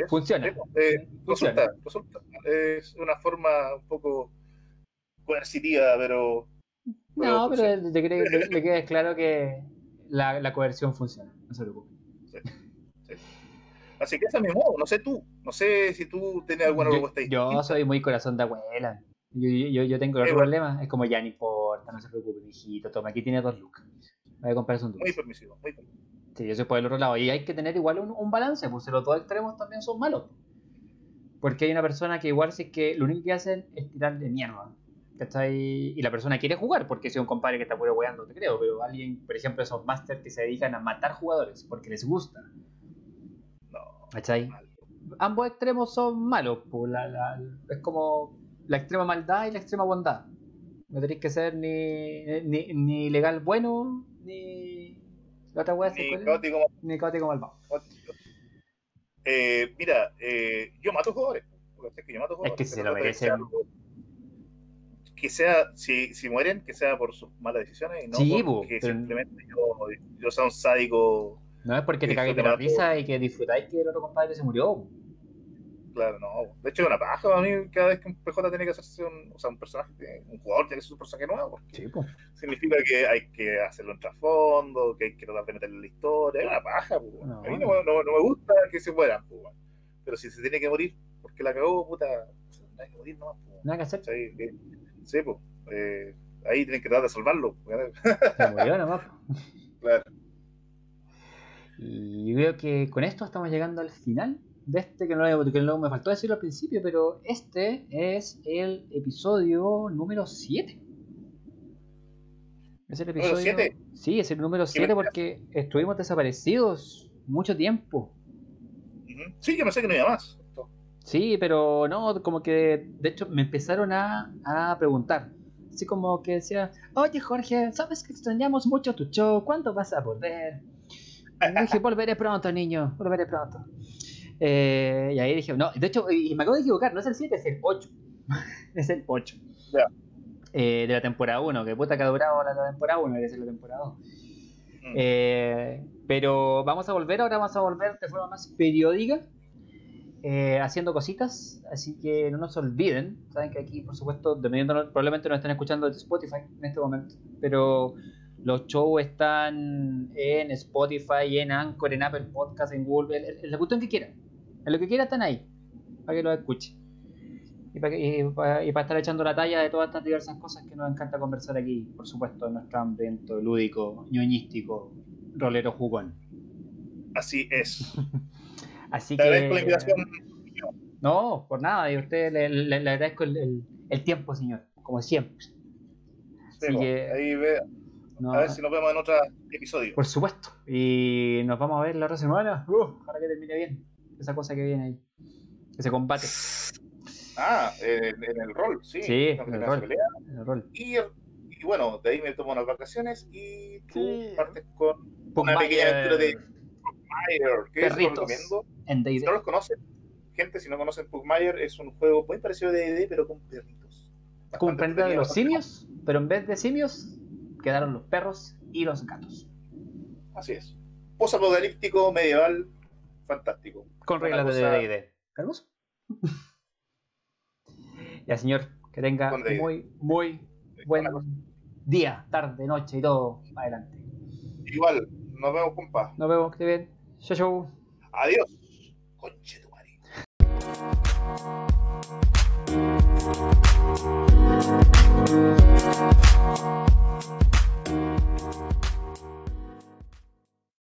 Funciona. Eh, resulta, Es una forma un poco coercitiva, pero No, pero te, le, queda claro que la, la, coerción funciona, no se preocupe. Así que ese es mi modo, no sé tú, no sé si tú tienes alguna propuesta Yo soy muy corazón de abuela. Yo, yo, yo tengo otro problema, es como ya no importa, no se preocupe, hijito, toma, aquí tiene dos lucas. Voy a comprarse un dulce. Muy permisivo, muy permisivo. Sí, yo soy por el otro lado. Y hay que tener igual un, un balance, pues los dos extremos también son malos. Porque hay una persona que igual si es que lo único que hacen es tirarle mierda. ¿cachai? Y la persona quiere jugar, porque si es un compadre que está puro weando, te creo, pero alguien, por ejemplo, esos masters que se dedican a matar jugadores porque les gusta. No. ¿Cachai? Ambos extremos son malos, pues es como la extrema maldad y la extrema bondad. No tenéis que ser ni, ni, ni legal bueno, ni la otra wea ni, caótico, ni caótico malvado. Eh, mira, eh, yo mato jugadores. Es que yo mato jugadores. Es que se lo merecen que sea, si, si mueren, que sea por sus malas decisiones y no porque simplemente yo, yo sea un sádico. No es porque te cagues de la risa y que disfrutáis que el otro compadre se murió. Claro, no. De hecho, es una paja para mí cada vez que un PJ tiene que hacerse un, o sea, un personaje, un jugador tiene que ser un personaje nuevo. Sí, pues. Significa que hay que hacerlo en trasfondo, que hay que tratar de meterle en la historia. Es una paja, pues. a mí no, no, no, me gusta que se mueran, pues. Pero si se tiene que morir porque la cagó, puta, no hay que morir nomás, pues. Nada que hacer. Sí, pues. Eh, ahí tienen que tratar de salvarlo. Se murió nomás. Claro. Y veo que con esto estamos llegando al final de este, que no, que no me faltó decirlo al principio, pero este es el episodio número 7. Es el episodio. 7? Sí, es el número 7 porque estuvimos desaparecidos mucho tiempo. Sí, yo pensé que no había más. Sí, pero no, como que de hecho me empezaron a, a preguntar. Así como que decía, oye Jorge, sabes que extrañamos mucho tu show, ¿cuándo vas a volver? Y dije, volveré pronto, niño, volveré pronto. Eh, y ahí dije, no, de hecho, y me acabo de equivocar, no es el 7, es el 8. es el 8. Eh, de la temporada 1, que puta que ha durado la, temporada 1, debe ser la temporada 2. Mm. Eh, pero vamos a volver, ahora vamos a volver de forma más periódica. Eh, haciendo cositas, así que no nos olviden. Saben que aquí, por supuesto, dependiendo, probablemente nos estén escuchando desde Spotify en este momento, pero los shows están en Spotify, en Anchor, en Apple Podcast, en Google, en, la cuestión que quieran. En lo que quieran están ahí, para que lo escuchen. Y para, y, para, estar echando la talla de todas estas diversas cosas que nos encanta conversar aquí, por supuesto, en nuestro ambiente lúdico, ñoñístico, rolero jugón. Así es. Así que. No, por nada, y a usted le, agradezco el, tiempo, señor, como siempre. Así que, ahí ve. a ver si nos vemos en otro episodio. Por supuesto. Y nos vamos a ver la otra semana. Uh, ojalá que termine bien. Esa cosa que viene ahí. Ese combate. Ah, en, el rol, sí. Sí, en el, rol, en el rol. Y, bueno, de ahí me tomo unas vacaciones y tú partes con una pequeña aventura de Pugmire, que es lo recomiendo. Si no los conocen, gente, si no conocen Pugmire, es un juego muy parecido a D&D, pero con perritos. Como de los simios, pero en vez de simios, quedaron los perros y los gatos. Así es. Post-apocalíptico, medieval, fantástico. Con reglas de D&D. ¿Hermoso? ya, señor, que tenga muy, muy buen día, tarde, noche y todo adelante. Igual, nos vemos, compa. Nos vemos, que bien. Chau, chau. Adiós. Conche tu marido.